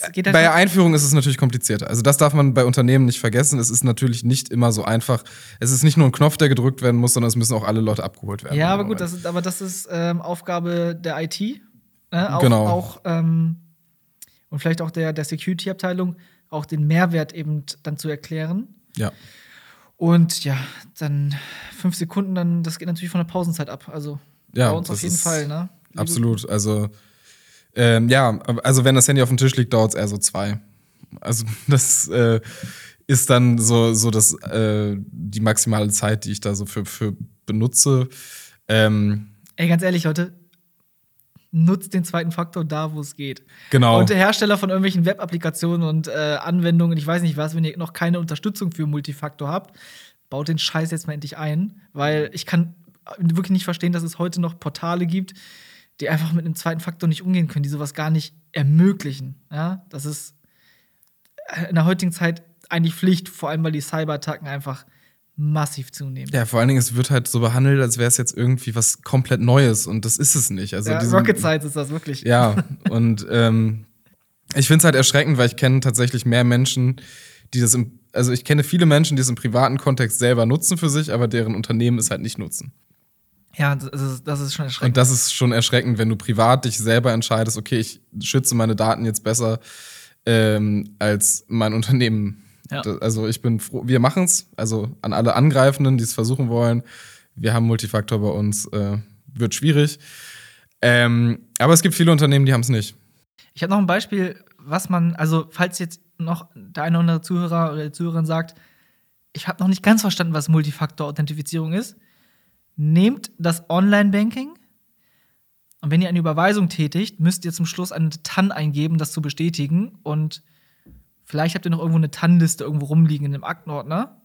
B: Bei der Einführung ist es natürlich komplizierter. Also das darf man bei Unternehmen nicht vergessen. Es ist natürlich nicht immer so einfach. Es ist nicht nur ein Knopf, der gedrückt werden muss, sondern es müssen auch alle Leute abgeholt werden.
A: Ja, aber gut, das ist, aber das ist ähm, Aufgabe der IT. Ne? Auch,
B: Genau.
A: Auch, ähm, und vielleicht auch der, der Security-Abteilung, auch den Mehrwert eben dann zu erklären.
B: Ja.
A: Und ja, dann fünf Sekunden, dann, das geht natürlich von der Pausenzeit ab. Also
B: Ja,
A: bei uns auf jeden Fall, ne?
B: Absolut. Also, ähm, ja, also wenn das Handy auf dem Tisch liegt, dauert es eher so zwei. Also, das äh, ist dann so, so das, äh, die maximale Zeit, die ich da so für, für benutze. Ähm,
A: Ey, ganz ehrlich, Leute, nutzt den zweiten Faktor da, wo es geht.
B: genau.
A: Und der Hersteller von irgendwelchen Web-Applikationen und äh, Anwendungen, ich weiß nicht was, wenn ihr noch keine Unterstützung für Multifaktor habt, baut den Scheiß jetzt mal endlich ein, weil ich kann wirklich nicht verstehen, dass es heute noch Portale gibt, die einfach mit einem zweiten Faktor nicht umgehen können, die sowas gar nicht ermöglichen. Ja, das ist in der heutigen Zeit eigentlich Pflicht, vor allem weil die Cyberattacken einfach massiv zunehmen.
B: ja, vor allen Dingen, es wird halt so behandelt, als wäre es jetzt irgendwie was komplett Neues und das ist es nicht. Also
A: Ja,
B: diese-
A: Rocket Science ist das wirklich.
B: Ja, und ähm, ich finde es halt erschreckend, weil ich kenne tatsächlich mehr Menschen, die das im, also ich kenne viele Menschen, die es im privaten Kontext selber nutzen für sich, aber deren Unternehmen es halt nicht nutzen.
A: Ja, das ist, das ist schon
B: Und
A: erschreckend.
B: das ist schon erschreckend, wenn du privat dich selber entscheidest, okay, ich schütze meine Daten jetzt besser ähm, als mein Unternehmen.
A: Ja.
B: Also ich bin froh, wir machen es. Also an alle Angreifenden, die es versuchen wollen, wir haben Multifaktor bei uns, äh, wird schwierig. Ähm, aber es gibt viele Unternehmen, die haben es nicht.
A: Ich habe noch ein Beispiel, was man, also falls jetzt noch der eine oder andere Zuhörer oder Zuhörerin sagt, ich habe noch nicht ganz verstanden, was Multifaktor-Authentifizierung ist. Nehmt das Online-Banking und wenn ihr eine Überweisung tätigt, müsst ihr zum Schluss eine TAN eingeben, das zu bestätigen. Und vielleicht habt ihr noch irgendwo eine TAN-Liste irgendwo rumliegen in einem Aktenordner.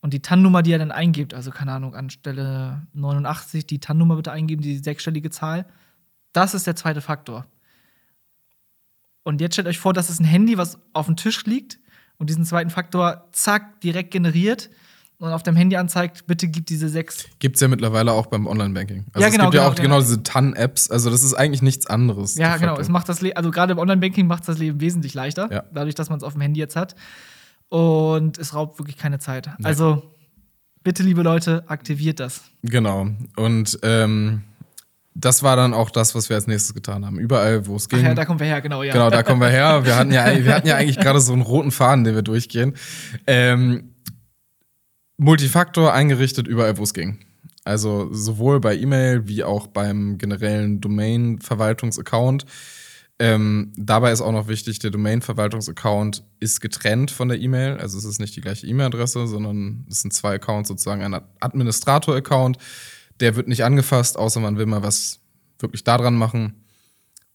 A: Und die TAN-Nummer, die ihr dann eingebt, also keine Ahnung, anstelle 89 die TAN-Nummer bitte eingeben, die sechsstellige Zahl, das ist der zweite Faktor. Und jetzt stellt euch vor, das ist ein Handy, was auf dem Tisch liegt und diesen zweiten Faktor zack direkt generiert und auf dem Handy anzeigt, bitte gib diese sechs.
B: Gibt es ja mittlerweile auch beim Online-Banking. Also
A: Ja,
B: es
A: genau,
B: gibt ja
A: genau,
B: auch
A: genau.
B: genau diese TAN-Apps. Also das ist eigentlich nichts anderes.
A: Ja, genau. Es macht das Le also gerade im Online-Banking macht es das Leben wesentlich leichter,
B: Ja.
A: dadurch, dass man es auf dem Handy jetzt hat. Und es raubt wirklich keine Zeit. Also bitte, liebe Leute, aktiviert das.
B: Genau. Und ähm, das war dann auch das, was wir als nächstes getan haben. Überall, wo es
A: Ach
B: ging.
A: ja, da kommen wir her, genau, ja.
B: Genau, da kommen wir her. Wir hatten ja, wir hatten ja eigentlich gerade so einen roten Faden, den wir durchgehen. Ähm, Multifaktor eingerichtet überall, wo es ging. Also sowohl bei E-Mail wie auch beim generellen Domain-Verwaltungsaccount. Ähm, dabei ist auch noch wichtig, der Domain-Verwaltungsaccount ist getrennt von der E-Mail. Also es ist nicht die gleiche E-Mail-Adresse, sondern es sind zwei Accounts, sozusagen ein Administrator-Account. Der wird nicht angefasst, außer man will mal was wirklich daran machen.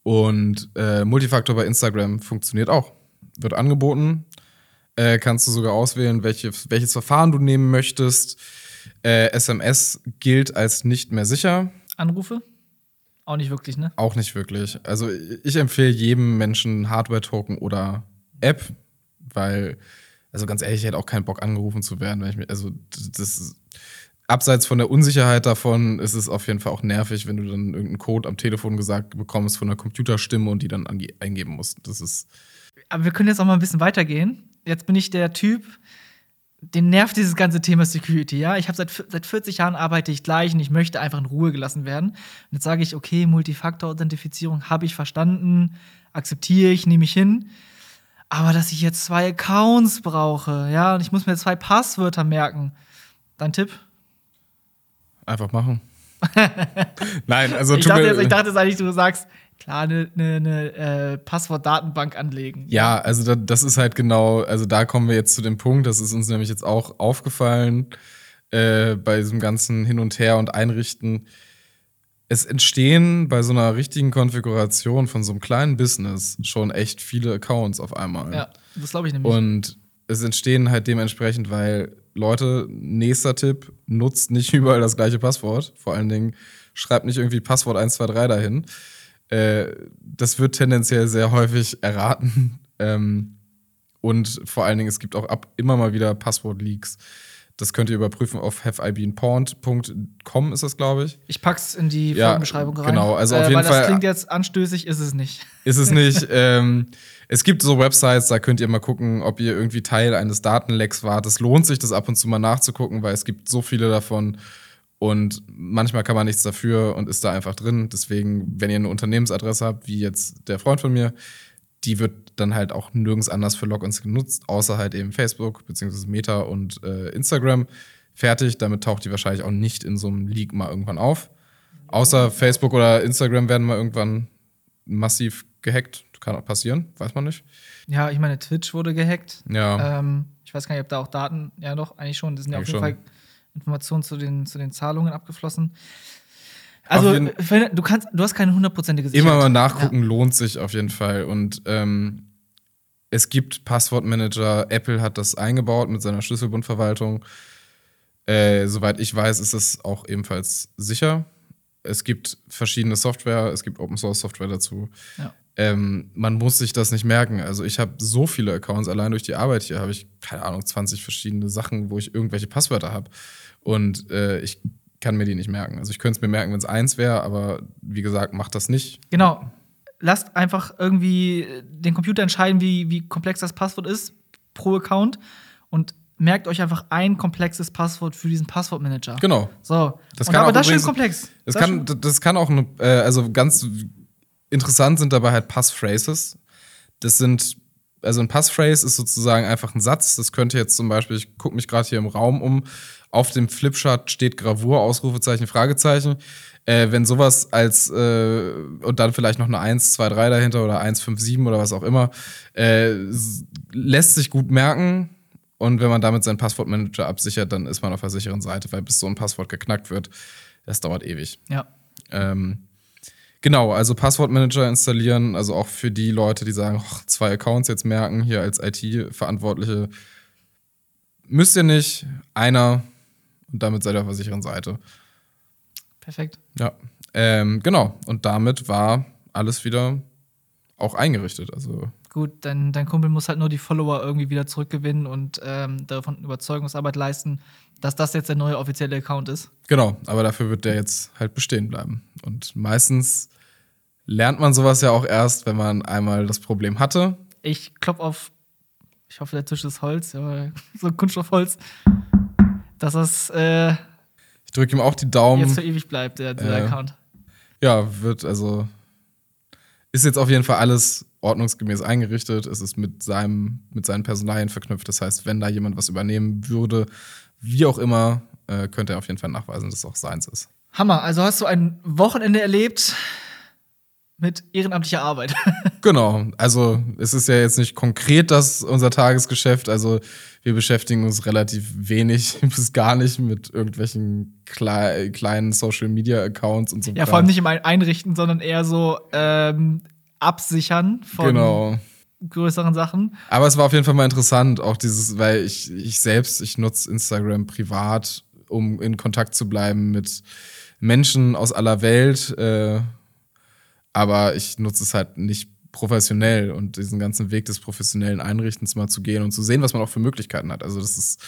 B: Und äh, Multifaktor bei Instagram funktioniert auch. Wird angeboten. Äh, kannst du sogar auswählen, welche, welches Verfahren du nehmen möchtest. Äh, SMS gilt als nicht mehr sicher.
A: Anrufe? Auch nicht wirklich, ne?
B: Auch nicht wirklich. Also ich empfehle jedem Menschen Hardware-Token oder App, weil, also ganz ehrlich, ich hätte auch keinen Bock angerufen zu werden. Weil ich mir, also das ist, abseits von der Unsicherheit davon ist es auf jeden Fall auch nervig, wenn du dann irgendeinen Code am Telefon gesagt bekommst von einer Computerstimme und die dann eingeben musst. Das ist
A: Aber wir können jetzt auch mal ein bisschen weitergehen. Jetzt bin ich der Typ, den nervt dieses ganze Thema Security, ja. Ich habe seit, seit 40 Jahren arbeite ich gleich und ich möchte einfach in Ruhe gelassen werden. Und jetzt sage ich, okay, Multifaktor-Authentifizierung habe ich verstanden, akzeptiere ich, nehme ich hin. Aber dass ich jetzt zwei Accounts brauche, ja, und ich muss mir zwei Passwörter merken. Dein Tipp?
B: einfach machen. Nein, also
A: Ich dachte, jetzt, ich dachte jetzt eigentlich, du sagst, klar, eine ne, ne, äh, Passwortdatenbank anlegen.
B: Ja, also da, das ist halt genau, also da kommen wir jetzt zu dem Punkt, das ist uns nämlich jetzt auch aufgefallen. äh, bei diesem ganzen Hin und Her und Einrichten. Es entstehen bei so einer richtigen Konfiguration von so einem kleinen Business schon echt viele Accounts auf einmal.
A: Ja, das glaube ich nämlich.
B: Und es entstehen halt dementsprechend, weil Leute, nächster Tipp, nutzt nicht überall das gleiche Passwort. Vor allen Dingen schreibt nicht irgendwie Passwort 123 dahin. Äh, das wird tendenziell sehr häufig erraten. Ähm, und vor allen Dingen, es gibt auch ab immer mal wieder Passwort-Leaks. Das könnt ihr überprüfen auf haveibeenpawned.com ist das, glaube ich.
A: Ich pack's in die
B: Ja,
A: Folgenbeschreibung rein.
B: genau, also auf
A: äh,
B: jeden
A: weil
B: Fall-
A: Das klingt jetzt anstößig, ist es nicht.
B: Ist es nicht. ähm, es gibt so Websites, da könnt ihr mal gucken, ob ihr irgendwie Teil eines Datenlecks wart. Es lohnt sich, das ab und zu mal nachzugucken, weil es gibt so viele davon. Und manchmal kann man nichts dafür und ist da einfach drin. Deswegen, wenn ihr eine Unternehmensadresse habt, wie jetzt der Freund von mir, die wird dann halt auch nirgends anders für Logins genutzt, außer halt eben Facebook, beziehungsweise Meta und äh, Instagram. Fertig, damit taucht die wahrscheinlich auch nicht in so einem Leak mal irgendwann auf. Außer Facebook oder Instagram werden mal irgendwann massiv gehackt. Kann auch passieren, weiß man nicht.
A: Ja, ich meine, Twitch wurde gehackt.
B: Ja,
A: Ähm, ich weiß gar nicht, ob da auch Daten, ja doch, eigentlich schon. Das sind ja auf jeden
B: schon.
A: Fall Informationen zu den, zu den Zahlungen abgeflossen. Also, wenn, du kannst, du hast keine hundertprozentige Sicherheit.
B: immer mal nachgucken lohnt sich auf jeden Fall. Und ähm, es gibt Passwortmanager. Apple hat das eingebaut mit seiner Schlüsselbundverwaltung. Äh, soweit ich weiß, ist es auch ebenfalls sicher. Es gibt verschiedene Software, es gibt Open Source Software dazu.
A: Ja.
B: Ähm, man muss sich das nicht merken. Also ich habe so viele Accounts, allein durch die Arbeit hier habe ich, keine Ahnung, 20 verschiedene Sachen, wo ich irgendwelche Passwörter habe. Und äh, ich kann mir die nicht merken. Also ich könnte es mir merken, wenn es eins wäre, aber wie gesagt, macht das nicht.
A: Genau. Lasst einfach irgendwie den Computer entscheiden, wie, wie komplex das Passwort ist pro Account und merkt euch einfach ein komplexes Passwort für diesen Passwortmanager.
B: Genau.
A: So.
B: Das
A: und
B: kann
A: aber
B: auch
A: das ist schön komplex.
B: Das
A: Das
B: kann, das kann auch eine, äh, also ganz interessant sind dabei halt Passphrases. Das sind, also ein Passphrase ist sozusagen einfach ein Satz. Das könnte jetzt zum Beispiel, ich gucke mich gerade hier im Raum um, auf dem Flipchart steht Gravur, Ausrufezeichen, Fragezeichen. Äh, wenn sowas als, äh, und dann vielleicht noch eine 1, 2, 3 dahinter oder 1, 5, 7 oder was auch immer, äh, lässt sich gut merken. Und wenn man damit seinen Passwortmanager absichert, dann ist man auf der sicheren Seite, weil bis so ein Passwort geknackt wird, das dauert ewig.
A: Ja.
B: Ähm, genau, also Passwortmanager installieren, also auch für die Leute, die sagen, "Och, zwei Accounts jetzt merken, hier als IT-Verantwortliche, müsst ihr nicht, einer und damit seid ihr auf der sicheren Seite.
A: Perfekt.
B: Ja, ähm, genau. Und damit war alles wieder auch eingerichtet. Also
A: Gut, dein, dein Kumpel muss halt nur die Follower irgendwie wieder zurückgewinnen und ähm, davon Überzeugungsarbeit leisten, dass das jetzt der neue offizielle Account ist.
B: genau, aber dafür wird der jetzt halt bestehen bleiben. Und meistens lernt man sowas ja auch erst, wenn man einmal das Problem hatte.
A: Ich klopf auf, ich hoffe, der Tisch ist Holz, ja, so Kunststoffholz, dass das äh,
B: Ich drücke ihm auch die Daumen.
A: jetzt für ewig bleibt, der, dieser
B: Äh,
A: Account.
B: Ja, wird also. Ist jetzt auf jeden Fall alles ordnungsgemäß eingerichtet. Es ist mit, seinem, mit seinen Personalien verknüpft. Das heißt, wenn da jemand was übernehmen würde, wie auch immer, äh, könnte er auf jeden Fall nachweisen, dass es auch seins ist.
A: Hammer, also hast du ein Wochenende erlebt mit ehrenamtlicher Arbeit.
B: Genau. Also, es ist ja jetzt nicht konkret das unser Tagesgeschäft. Also, wir beschäftigen uns relativ wenig bis gar nicht mit irgendwelchen klei kleinen Social Media Accounts und so
A: ja, vor allem nicht im Ein- Einrichten, sondern eher so ähm, Absichern von
B: Genau.
A: größeren Sachen.
B: Aber es war auf jeden Fall mal interessant, auch dieses, weil ich, ich selbst, ich nutze Instagram privat, um in Kontakt zu bleiben mit Menschen aus aller Welt. Äh, aber ich nutze es halt nicht professionell und diesen ganzen Weg des professionellen Einrichtens mal zu gehen und zu sehen, was man auch für Möglichkeiten hat. Also das ist,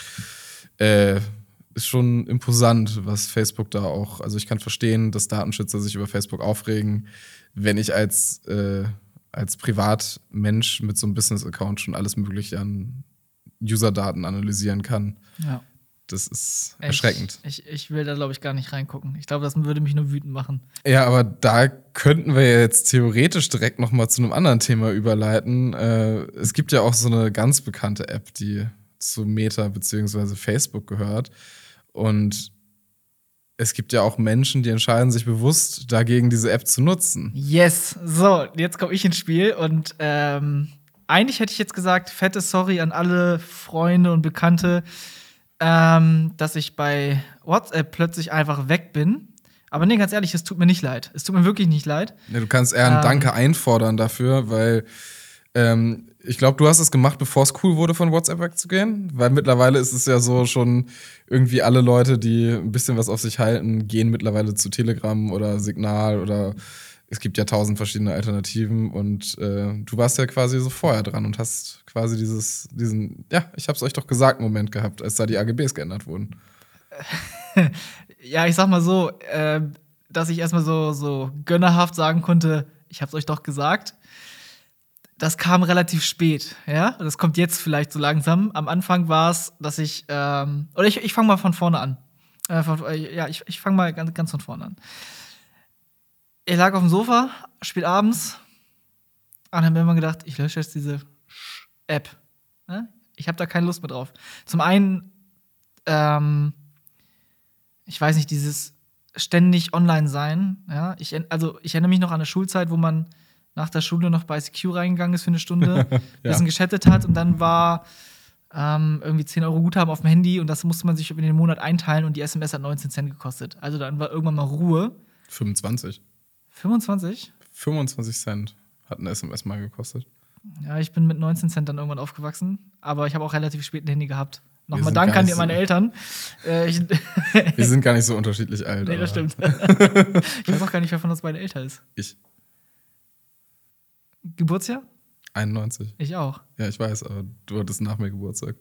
B: äh, ist schon imposant, was Facebook da auch, also ich kann verstehen, dass Datenschützer sich über Facebook aufregen, wenn ich als, äh, als Privatmensch mit so einem Business-Account schon alles Mögliche an User-Daten analysieren kann.
A: Ja.
B: Das ist erschreckend.
A: Ich, ich, ich will da, glaube ich, gar nicht reingucken. Ich glaube, das würde mich nur wütend machen.
B: Ja, aber da könnten wir jetzt theoretisch direkt noch mal zu einem anderen Thema überleiten. Äh, es gibt ja auch so eine ganz bekannte App, die zu Meta bzw. Facebook gehört. Und es gibt ja auch Menschen, die entscheiden sich bewusst dagegen, diese App zu nutzen.
A: Yes. So, jetzt komme ich ins Spiel und ähm, eigentlich hätte ich jetzt gesagt, fette Sorry an alle Freunde und Bekannte, ähm, dass ich bei WhatsApp plötzlich einfach weg bin. Aber nee, ganz ehrlich, es tut mir nicht leid. Es tut mir wirklich nicht leid.
B: Ja, du kannst eher ein
A: Ähm.
B: Danke einfordern dafür, weil ähm, ich glaube, du hast es gemacht, bevor es cool wurde, von WhatsApp wegzugehen. Weil mittlerweile ist es ja so schon irgendwie alle Leute, die ein bisschen was auf sich halten, gehen mittlerweile zu Telegram oder Signal oder es gibt ja tausend verschiedene Alternativen und äh, du warst ja quasi so vorher dran und hast quasi dieses, diesen, ja, ich hab's euch doch gesagt, Moment gehabt, als da die AGBs geändert wurden.
A: Ja, ich sag mal so, äh, dass ich erstmal so, so gönnerhaft sagen konnte, ich hab's euch doch gesagt. Das kam relativ spät, ja. Das kommt jetzt vielleicht so langsam. Am Anfang war es, dass ich, ähm, oder ich, ich fange mal von vorne an. Äh, von, äh, ja, ich, ich fange mal ganz, ganz von vorne an. Ich lag auf dem Sofa, spät abends, und habe mir immer gedacht, ich lösche jetzt diese Sch- App. Ne? Ich habe da keine Lust mehr drauf. Zum einen, ähm, ich weiß nicht, dieses ständig online sein. Ja, ich, also ich erinnere mich noch an eine Schulzeit, wo man nach der Schule noch bei ICQ reingegangen ist für eine Stunde, bisschen geschattet hat und dann war ähm, irgendwie 10 Euro Guthaben auf dem Handy und das musste man sich über den Monat einteilen und die SMS hat 19 Cent gekostet. Also dann war irgendwann mal Ruhe.
B: 25.
A: 25?
B: 25 Cent hat ein SMS mal gekostet.
A: Ja, ich bin mit 19 Cent dann irgendwann aufgewachsen, aber ich habe auch relativ spät ein Handy gehabt. Nochmal Dank an die, meine Eltern. Äh,
B: Wir sind gar nicht so unterschiedlich alt.
A: nee, das stimmt. ich weiß auch gar nicht, wer von uns beiden älter ist.
B: Ich.
A: Geburtsjahr?
B: 91.
A: Ich auch.
B: Ja, ich weiß, aber du hattest nach mir Geburtstag.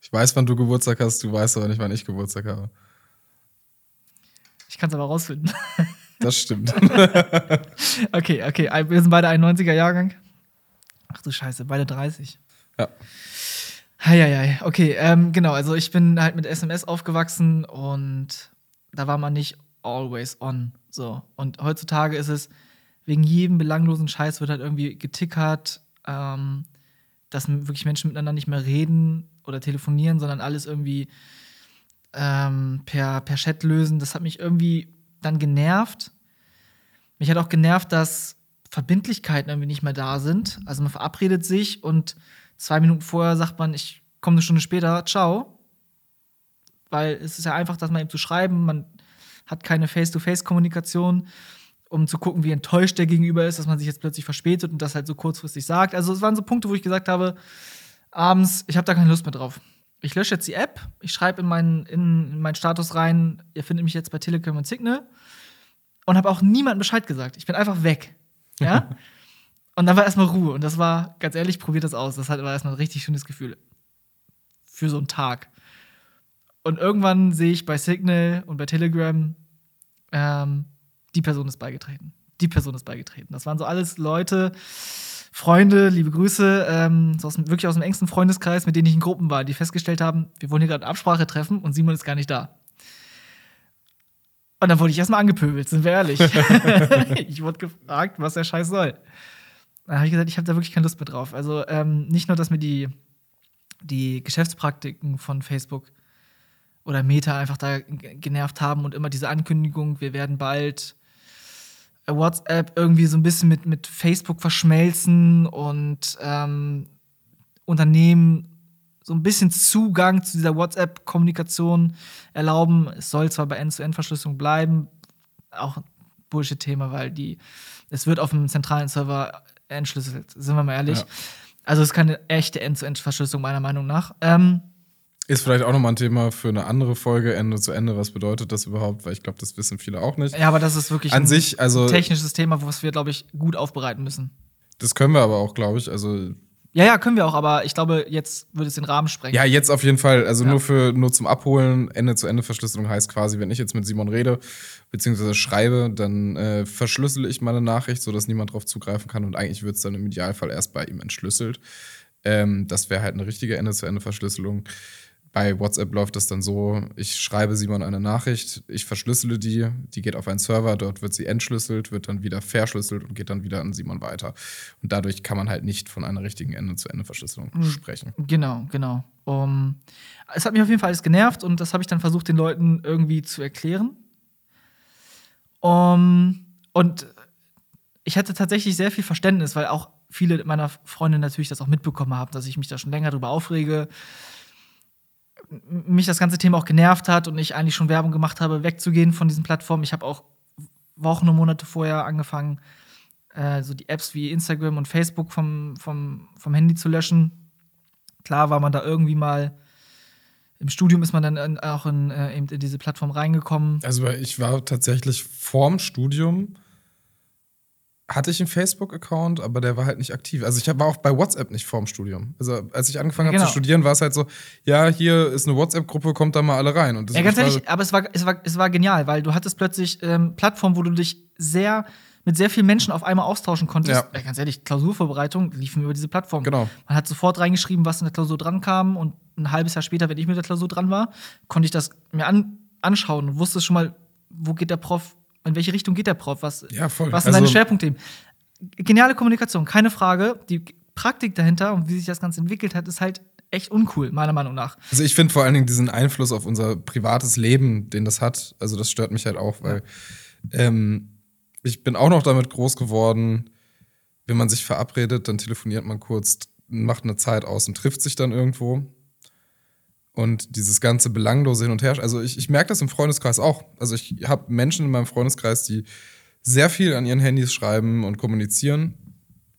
B: Ich weiß, wann du Geburtstag hast, du weißt aber nicht, wann ich Geburtstag habe.
A: Ich kann es aber rausfinden.
B: Das stimmt.
A: okay, okay. Wir sind beide 91er Jahrgang. Ach du Scheiße, beide 30.
B: ja.
A: Heieiei. Okay, ähm, genau. Also ich bin halt mit SMS aufgewachsen und da war man nicht always on. So. Und heutzutage ist es, wegen jedem belanglosen Scheiß wird halt irgendwie getickert, ähm, dass wirklich Menschen miteinander nicht mehr reden oder telefonieren, sondern alles irgendwie ähm, per, per Chat lösen. Das hat mich irgendwie dann genervt. Mich hat auch genervt, dass Verbindlichkeiten irgendwie nicht mehr da sind. Also man verabredet sich und zwei Minuten vorher sagt man, ich komme eine Stunde später, ciao. Weil es ist ja einfach, dass man eben zu schreiben, man hat keine Face-to-Face-Kommunikation, um zu gucken, wie enttäuscht der Gegenüber ist, dass man sich jetzt plötzlich verspätet und das halt so kurzfristig sagt. Also es waren so Punkte, wo ich gesagt habe, abends, ich habe da keine Lust mehr drauf. Ich lösche jetzt die App, ich schreibe in meinen, in meinen Status rein, ihr findet mich jetzt bei Telegram und Signal und habe auch niemandem Bescheid gesagt. Ich bin einfach weg. Ja? und dann war erstmal Ruhe. Und das war, ganz ehrlich, probiert das aus. Das war erstmal ein richtig schönes Gefühl. Für so einen Tag. Und irgendwann sehe ich bei Signal und bei Telegram, ähm, die Person ist beigetreten. Die Person ist beigetreten. Das waren so alles Leute, Freunde, liebe Grüße, ähm, so aus dem, wirklich aus dem engsten Freundeskreis, mit denen ich in Gruppen war, die festgestellt haben, wir wollen hier gerade Absprache treffen und Simon ist gar nicht da. Und dann wurde ich erstmal angepöbelt, sind wir ehrlich. ich wurde gefragt, was der Scheiß soll. Dann habe ich gesagt, ich habe da wirklich keine Lust mehr drauf. Also ähm, nicht nur, dass mir die, die Geschäftspraktiken von Facebook oder Meta einfach da genervt haben und immer diese Ankündigung, wir werden bald WhatsApp irgendwie so ein bisschen mit, mit Facebook verschmelzen und ähm, Unternehmen so ein bisschen Zugang zu dieser WhatsApp-Kommunikation erlauben. Es soll zwar bei End-zu-End-Verschlüsselung bleiben, auch ein Bullshit-Thema, weil die, es wird auf dem zentralen Server entschlüsselt, sind wir mal ehrlich.
B: Ja.
A: Also es ist keine echte End-zu-End-Verschlüsselung meiner Meinung nach. Ähm,
B: Ist vielleicht auch nochmal ein Thema für eine andere Folge, Ende zu Ende. Was bedeutet das überhaupt? Weil ich glaube, das wissen viele auch nicht.
A: ja, aber das ist wirklich
B: An
A: ein
B: sich, also,
A: technisches Thema, was wir, glaube ich, gut aufbereiten müssen.
B: das können wir aber auch, glaube ich. Also,
A: Ja, ja, können wir auch, aber ich glaube, jetzt würde es den Rahmen sprengen.
B: ja, jetzt auf jeden Fall. Also
A: Ja.
B: nur für nur zum Abholen. Ende-zu-Ende-Verschlüsselung heißt quasi, wenn ich jetzt mit Simon rede, beziehungsweise schreibe, dann äh, verschlüssel ich meine Nachricht, sodass niemand drauf zugreifen kann. Und eigentlich wird es dann im Idealfall erst bei ihm entschlüsselt. Ähm, das wäre halt eine richtige Ende-zu-Ende-Verschlüsselung. Bei WhatsApp läuft das dann so, ich schreibe Simon eine Nachricht, ich verschlüssele die, die geht auf einen Server, dort wird sie entschlüsselt, wird dann wieder verschlüsselt und geht dann wieder an Simon weiter. Und dadurch kann man halt nicht von einer richtigen Ende-zu-Ende-Verschlüsselung sprechen.
A: Genau, genau. Um, es hat mich auf jeden Fall alles genervt und das habe ich dann versucht, den Leuten irgendwie zu erklären. Um, und ich hatte tatsächlich sehr viel Verständnis, weil auch viele meiner Freunde natürlich das auch mitbekommen haben, dass ich mich da schon länger drüber aufrege. Mich das ganze Thema auch genervt hat und ich eigentlich schon Werbung gemacht habe, wegzugehen von diesen Plattformen. Ich habe auch Wochen und Monate vorher angefangen, äh, so die Apps wie Instagram und Facebook vom, vom, vom Handy zu löschen. Klar war man da irgendwie mal im Studium ist man dann auch in, äh, eben in diese Plattform reingekommen.
B: Also ich war tatsächlich vorm Studium hatte ich einen Facebook-Account, aber der war halt nicht aktiv. Also ich war auch bei WhatsApp nicht vorm Studium. Also als ich angefangen habe genau. zu studieren, war es halt so, ja, hier ist eine WhatsApp-Gruppe, kommt da mal alle rein. Und
A: ja, ganz ehrlich, aber es war, es, war, es war genial, weil du hattest plötzlich ähm, Plattformen, wo du dich sehr mit sehr vielen Menschen auf einmal austauschen konntest. Ja. ja. ganz ehrlich, Klausurvorbereitung liefen über diese Plattform.
B: Genau.
A: Man hat sofort reingeschrieben, was in der Klausur dran kam und ein halbes Jahr später, wenn ich mit der Klausur dran war, konnte ich das mir an, anschauen und wusste schon mal, wo geht der Prof, in welche Richtung geht der Prof, was,
B: ja, voll.
A: was sind also, seine Schwerpunkte. Geniale Kommunikation, keine Frage. Die Praktik dahinter und wie sich das Ganze entwickelt hat, ist halt echt uncool, meiner Meinung nach.
B: Also ich finde vor allen Dingen diesen Einfluss auf unser privates Leben, den das hat, also das stört mich halt auch, weil ähm, ich bin auch noch damit groß geworden, wenn man sich verabredet, dann telefoniert man kurz, macht eine Zeit aus und trifft sich dann irgendwo. Und dieses ganze belanglose Hin und Her, also ich, ich merke das im Freundeskreis auch. Also ich habe Menschen in meinem Freundeskreis, die sehr viel an ihren Handys schreiben und kommunizieren.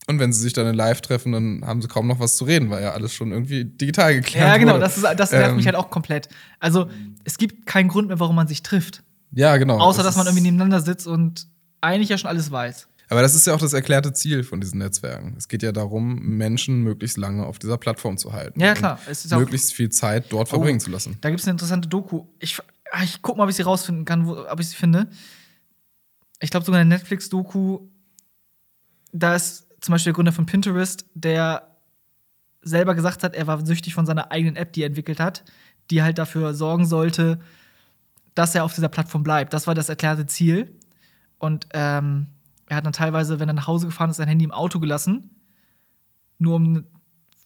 B: Und wenn sie sich dann in Live treffen, dann haben sie kaum noch was zu reden, weil ja alles schon irgendwie digital geklärt
A: Ja, genau,
B: wurde.
A: das, ist, das nervt ähm, mich halt auch komplett. Also es gibt keinen Grund mehr, warum man sich trifft.
B: Ja, genau.
A: Außer, das dass man irgendwie nebeneinander sitzt und eigentlich ja schon alles weiß.
B: Aber das ist ja auch das erklärte Ziel von diesen Netzwerken. Es geht ja darum, Menschen möglich lange auf dieser Plattform zu halten.
A: Ja, klar.
B: Möglichst viel Zeit dort oh, verbringen zu lassen.
A: Da gibt es eine interessante Doku. Ich, ah, ich guck mal, ob ich sie rausfinden kann, wo, ob ich sie finde. Ich glaube sogar eine Netflix-Doku. Da ist zum Beispiel der Gründer von Pinterest, der selber gesagt hat, er war süchtig von seiner eigenen App, die er entwickelt hat, die halt dafür sorgen sollte, dass er auf dieser Plattform bleibt. Das war das erklärte Ziel. Und ähm, er hat dann teilweise, wenn er nach Hause gefahren ist, sein Handy im Auto gelassen, nur um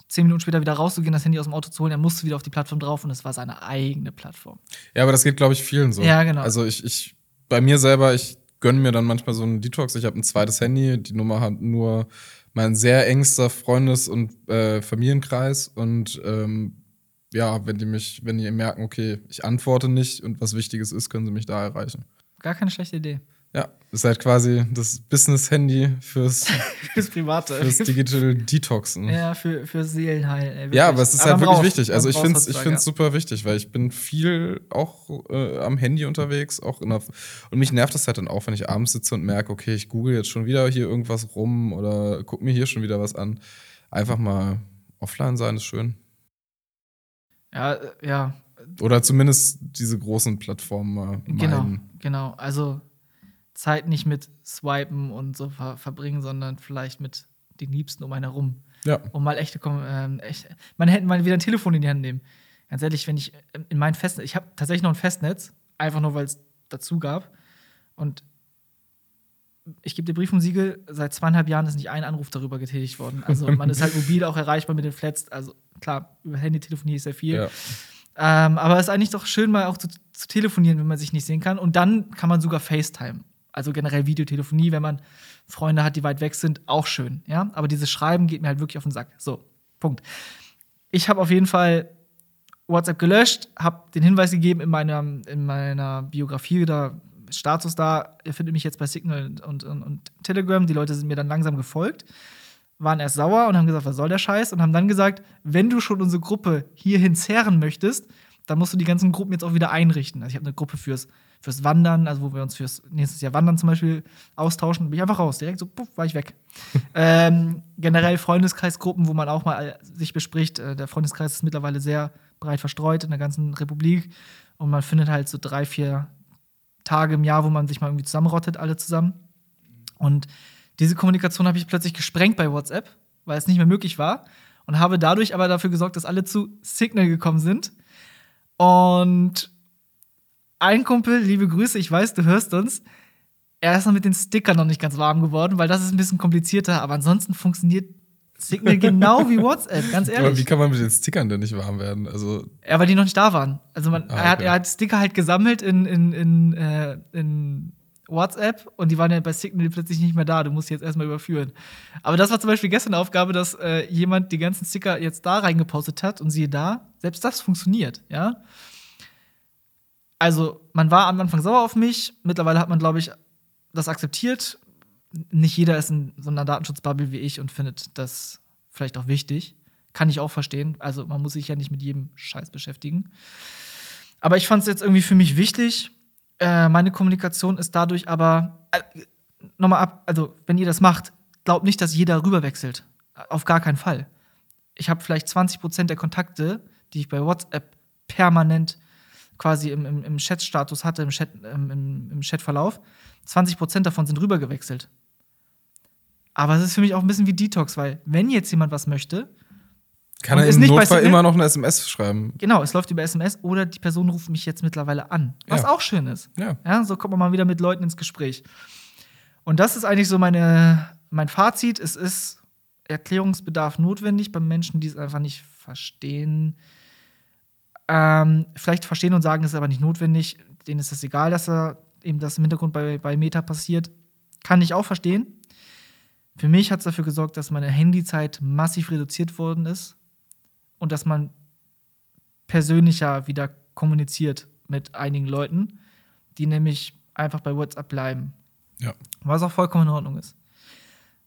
A: zehn Minuten später wieder rauszugehen, das Handy aus dem Auto zu holen. Er musste wieder auf die Plattform drauf und es war seine eigene Plattform.
B: Ja, aber das geht, glaube ich, vielen so.
A: Ja, genau.
B: Also ich, ich, bei mir selber, ich gönne mir dann manchmal so einen Detox. Ich habe ein zweites Handy, die Nummer hat nur mein sehr engster Freundes- und äh, Familienkreis und ähm, ja, wenn die mich, wenn die merken, okay, ich antworte nicht und was Wichtiges ist, können sie mich da erreichen.
A: Gar keine schlechte Idee.
B: Ja, ist halt quasi das Business-Handy fürs,
A: fürs Private.
B: Fürs Digital Detoxen.
A: Ja, für, für Seelenheil.
B: ja, aber es ist aber halt wirklich wichtig. Also ich finde es ich find's super wichtig, weil ich bin viel auch äh, am Handy unterwegs. Auch in der, und mich nervt das halt dann auch, wenn ich abends sitze und merke, okay, ich google jetzt schon wieder hier irgendwas rum oder guck mir hier schon wieder was an. Einfach mal offline sein ist schön.
A: Ja, äh, ja.
B: Oder zumindest diese großen Plattformen mal
A: Genau, genau. Also Zeit nicht mit Swipen und so ver verbringen, sondern vielleicht mit den Liebsten um einen herum.
B: Ja.
A: Um mal echte, ähm, echt, man hätte mal wieder ein Telefon in die Hand nehmen. Ganz ehrlich, wenn ich in mein Festnetz, ich habe tatsächlich noch ein Festnetz, einfach nur weil es dazu gab. Und ich gebe dir Brief und Siegel, seit zweieinhalb Jahren ist nicht ein Anruf darüber getätigt worden. Also man ist halt mobil auch erreichbar mit den Flats. Also klar, über Handy-Telefonie ist sehr viel. Ja. Ähm, aber es ist eigentlich doch schön, mal auch zu, zu telefonieren, wenn man sich nicht sehen kann. Und dann kann man sogar FaceTime also generell Videotelefonie, wenn man Freunde hat, die weit weg sind, auch schön, ja. Aber dieses Schreiben geht mir halt wirklich auf den Sack. So, Punkt. Ich habe auf jeden Fall WhatsApp gelöscht, habe den Hinweis gegeben in meiner, in meiner Biografie da, Status da, ihr findet mich jetzt bei Signal und, und, und Telegram. Die Leute sind mir dann langsam gefolgt, waren erst sauer und haben gesagt, was soll der Scheiß? Und haben dann gesagt, wenn du schon unsere Gruppe hierhin zerren möchtest, dann musst du die ganzen Gruppen jetzt auch wieder einrichten. Also ich habe eine Gruppe fürs fürs Wandern, also wo wir uns fürs nächstes Jahr Wandern zum Beispiel austauschen, bin ich einfach raus. Direkt so, puff, war ich weg. ähm, generell Freundeskreisgruppen, wo man auch mal sich bespricht. Äh, der Freundeskreis ist mittlerweile sehr breit verstreut in der ganzen Republik. Und man findet halt so drei, vier Tage im Jahr, wo man sich mal irgendwie zusammenrottet, alle zusammen. Und diese Kommunikation habe ich plötzlich gesprengt bei WhatsApp, weil es nicht mehr möglich war. Und habe dadurch aber dafür gesorgt, dass alle zu Signal gekommen sind. Und ein Kumpel, liebe Grüße, ich weiß, du hörst uns. Er ist noch mit den Stickern noch nicht ganz warm geworden, weil das ist ein bisschen komplizierter, aber ansonsten funktioniert Signal genau wie WhatsApp, ganz ehrlich.
B: Aber wie kann man mit den Stickern denn nicht warm werden? Also
A: ja, weil die noch nicht da waren. Also man, ah, okay. er, hat, er hat Sticker halt gesammelt in, in, in, äh, in WhatsApp und die waren ja bei Signal plötzlich nicht mehr da. Du musst die jetzt erstmal überführen. Aber das war zum Beispiel gestern eine Aufgabe, dass äh, jemand die ganzen Sticker jetzt da reingepostet hat und siehe da, selbst das funktioniert, ja. Also, man war am Anfang sauer auf mich. Mittlerweile hat man, glaube ich, das akzeptiert. Nicht jeder ist in so einer Datenschutzbubble wie ich und findet das vielleicht auch wichtig. Kann ich auch verstehen. Also, man muss sich ja nicht mit jedem Scheiß beschäftigen. Aber ich fand es jetzt irgendwie für mich wichtig. Äh, meine Kommunikation ist dadurch aber äh, nochmal ab. Also, wenn ihr das macht, glaubt nicht, dass jeder rüberwechselt. Auf gar keinen Fall. Ich habe vielleicht 20% der Kontakte, die ich bei WhatsApp permanent quasi im, im, im Chat-Status hatte, im, Chat, ähm, im, im Chatverlauf. 20% davon sind rübergewechselt. Aber es ist für mich auch ein bisschen wie Detox, weil wenn jetzt jemand was möchte,
B: Kann er im Notfall immer noch eine SMS schreiben?
A: genau, es läuft über SMS oder die Person ruft mich jetzt mittlerweile an. Was
B: Ja.
A: auch schön ist.
B: Ja.
A: Ja, so kommt man mal wieder mit Leuten ins Gespräch. Und das ist eigentlich so meine, mein Fazit. Es ist Erklärungsbedarf notwendig bei Menschen, die es einfach nicht verstehen. Ähm, vielleicht verstehen und sagen, es ist aber nicht notwendig. Denen ist es egal, dass er eben das im Hintergrund bei, bei Meta passiert. Kann ich auch verstehen. Für mich hat es dafür gesorgt, dass meine Handyzeit massiv reduziert worden ist und dass man persönlicher wieder kommuniziert mit einigen Leuten, die nämlich einfach bei WhatsApp bleiben.
B: Ja.
A: Was auch vollkommen in Ordnung ist.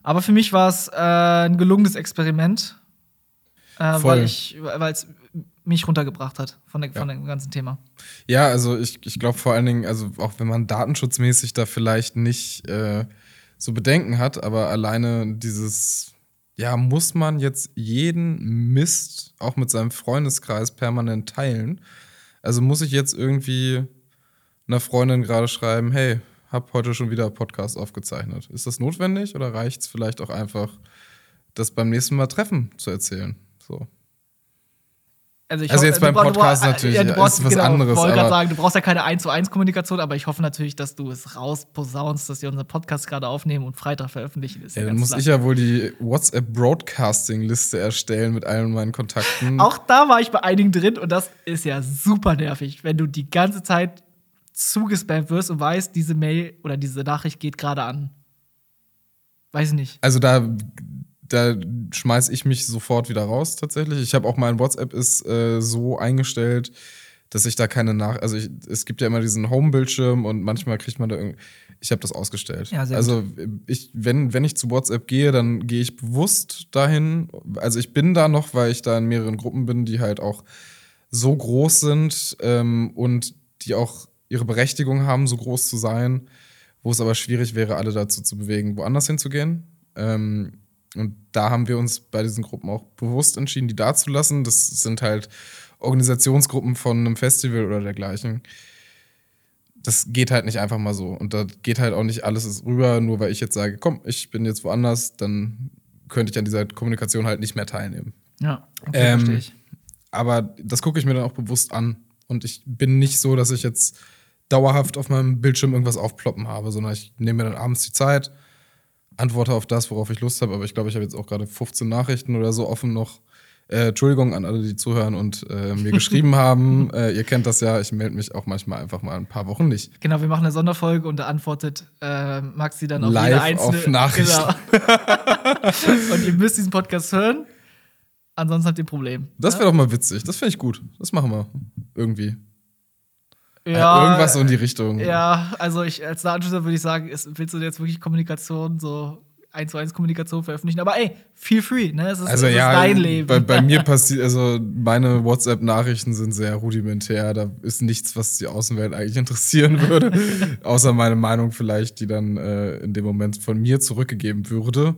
A: Aber für mich war es äh, ein gelungenes Experiment, äh,
B: Voll.
A: weil ich, weil es mich runtergebracht hat von, der, von dem ganzen Thema.
B: Ja, also ich, ich glaube vor allen Dingen, also auch wenn man datenschutzmäßig da vielleicht nicht äh, so Bedenken hat, aber alleine dieses, ja, muss man jetzt jeden Mist auch mit seinem Freundeskreis permanent teilen? Also muss ich jetzt irgendwie einer Freundin gerade schreiben, hey, hab heute schon wieder Podcast aufgezeichnet. Ist das notwendig oder reicht es vielleicht auch einfach, das beim nächsten Mal Treffen zu erzählen? So.
A: Ich
B: Also jetzt
A: du
B: beim
A: du
B: Podcast
A: bra-
B: natürlich,
A: du
B: ja,
A: brauchst,
B: ist was
A: genau,
B: anderes,
A: Ich wollte gerade sagen, du brauchst ja keine 1 zu 1 Kommunikation, aber ich hoffe natürlich, dass du es rausposaunst, dass wir unseren Podcast gerade aufnehmen und Freitag veröffentlichen. Ist
B: Ja,
A: ja
B: dann muss
A: klar.
B: ich ja wohl die WhatsApp-Broadcasting-Liste erstellen mit allen meinen Kontakten.
A: Auch da war ich bei einigen drin und das ist ja super nervig, wenn du die ganze Zeit zugespammt wirst und weißt, diese Mail oder diese Nachricht geht gerade an. Weiß ich nicht.
B: Also da, da schmeiß ich mich sofort wieder raus tatsächlich. Ich habe auch mein WhatsApp ist äh, so eingestellt, dass ich da keine Nach... Also ich, es gibt ja immer diesen Home-Bildschirm und manchmal kriegt man da irgendwie... Ich habe das ausgestellt.
A: Ja, sehr
B: also ich, wenn, wenn ich zu WhatsApp gehe, dann gehe ich bewusst dahin. Also ich bin da noch, weil ich da in mehreren Gruppen bin, die halt auch so groß sind ähm, und die auch ihre Berechtigung haben, so groß zu sein, wo es aber schwierig wäre, alle dazu zu bewegen, woanders hinzugehen. Ähm, und da haben wir uns bei diesen Gruppen auch bewusst entschieden, die da zu lassen. Das sind halt Organisationsgruppen von einem Festival oder dergleichen. Das geht halt nicht einfach mal so. Und da geht halt auch nicht alles rüber, nur weil ich jetzt sage, komm, ich bin jetzt woanders, dann könnte ich an dieser Kommunikation halt nicht mehr teilnehmen.
A: Ja, okay,
B: Ähm,
A: verstehe ich.
B: Aber das gucke ich mir dann auch bewusst an. Und ich bin nicht so, dass ich jetzt dauerhaft auf meinem Bildschirm irgendwas aufploppen habe, sondern ich nehme mir dann abends die Zeit, antworte auf das, worauf ich Lust habe. Aber ich glaube, ich habe jetzt auch gerade 15 Nachrichten oder so offen noch. Äh, Entschuldigung an alle, die zuhören und äh, mir geschrieben haben. Äh, ihr kennt das ja, ich melde mich auch manchmal einfach mal ein paar Wochen nicht.
A: Genau, wir machen eine Sonderfolge und da antwortet äh, Maxi dann auf
B: Live
A: jede einzelne
B: auf Nachrichten.
A: Genau. und ihr müsst diesen Podcast hören, ansonsten habt ihr ein Problem.
B: Das wäre doch mal witzig. Das finde ich gut. Das machen wir. Irgendwie.
A: Ja,
B: Irgendwas so in die Richtung.
A: Ja, also ich als Datenschützer würde ich sagen, ist, willst du jetzt wirklich Kommunikation, so 1 zu 1 Kommunikation veröffentlichen? Aber ey, feel free, ne? Es ist,
B: Also
A: es
B: ja,
A: ist dein Leben.
B: Bei, bei mir passiert, also meine WhatsApp-Nachrichten sind sehr rudimentär. Da ist nichts, was die Außenwelt eigentlich interessieren würde. Außer meine Meinung vielleicht, die dann äh, in dem Moment von mir zurückgegeben würde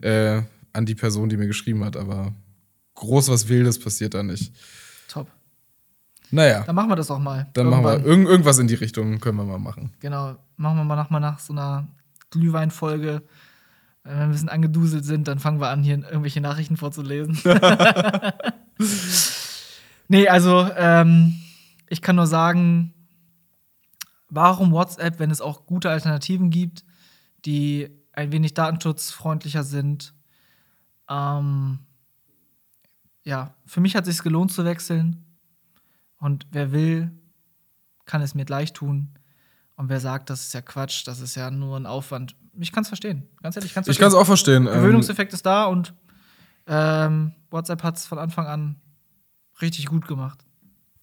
B: äh, an die Person, die mir geschrieben hat. Aber groß was Wildes passiert da nicht.
A: Top.
B: Naja,
A: Dann machen wir das auch mal.
B: dann machen wir
A: Irgendwann.
B: irgend, irgendwas in die Richtung, können wir mal machen.
A: Genau, machen wir mal nach, mal nach so einer Glühweinfolge. Wenn wir ein bisschen angeduselt sind, dann fangen wir an, hier irgendwelche Nachrichten vorzulesen. nee, also ähm, ich kann nur sagen, warum WhatsApp, wenn es auch gute Alternativen gibt, die ein wenig datenschutzfreundlicher sind. Ähm, ja, für mich hat es sich gelohnt zu wechseln. Und wer will, kann es mir gleich tun. Und wer sagt, das ist ja Quatsch, das ist ja nur ein Aufwand. Ich kann es verstehen. Ganz ehrlich, ich kann es
B: Ich kann es auch verstehen. Ähm,
A: Gewöhnungseffekt ist da und ähm, WhatsApp hat es von Anfang an richtig gut gemacht.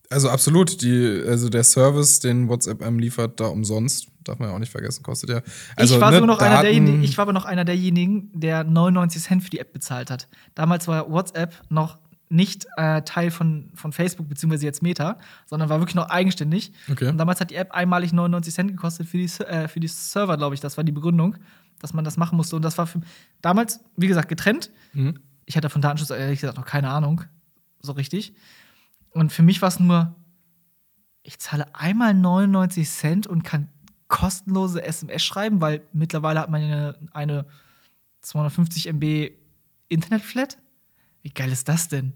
B: Also absolut, die, also der Service, den WhatsApp einem liefert, da umsonst, darf man ja auch nicht vergessen, kostet ja. Also,
A: ich, war
B: ne,
A: noch einer derjenigen, ich war aber noch einer derjenigen, der 99 Cent für die App bezahlt hat. Damals war WhatsApp noch nicht äh, Teil von, von Facebook, beziehungsweise jetzt Meta, sondern war wirklich noch eigenständig.
B: Okay.
A: Und damals hat die App einmalig 99 Cent gekostet für die, äh, für die Server, glaube ich. Das war die Begründung, dass man das machen musste. Und das war für damals, wie gesagt, getrennt.
B: Mhm.
A: Ich hatte von Datenschutz ehrlich gesagt noch keine Ahnung, so richtig. Und für mich war es nur, ich zahle einmal 99 Cent und kann kostenlose SMS schreiben, weil mittlerweile hat man eine, eine 250 MB Internetflat. Wie geil ist das denn?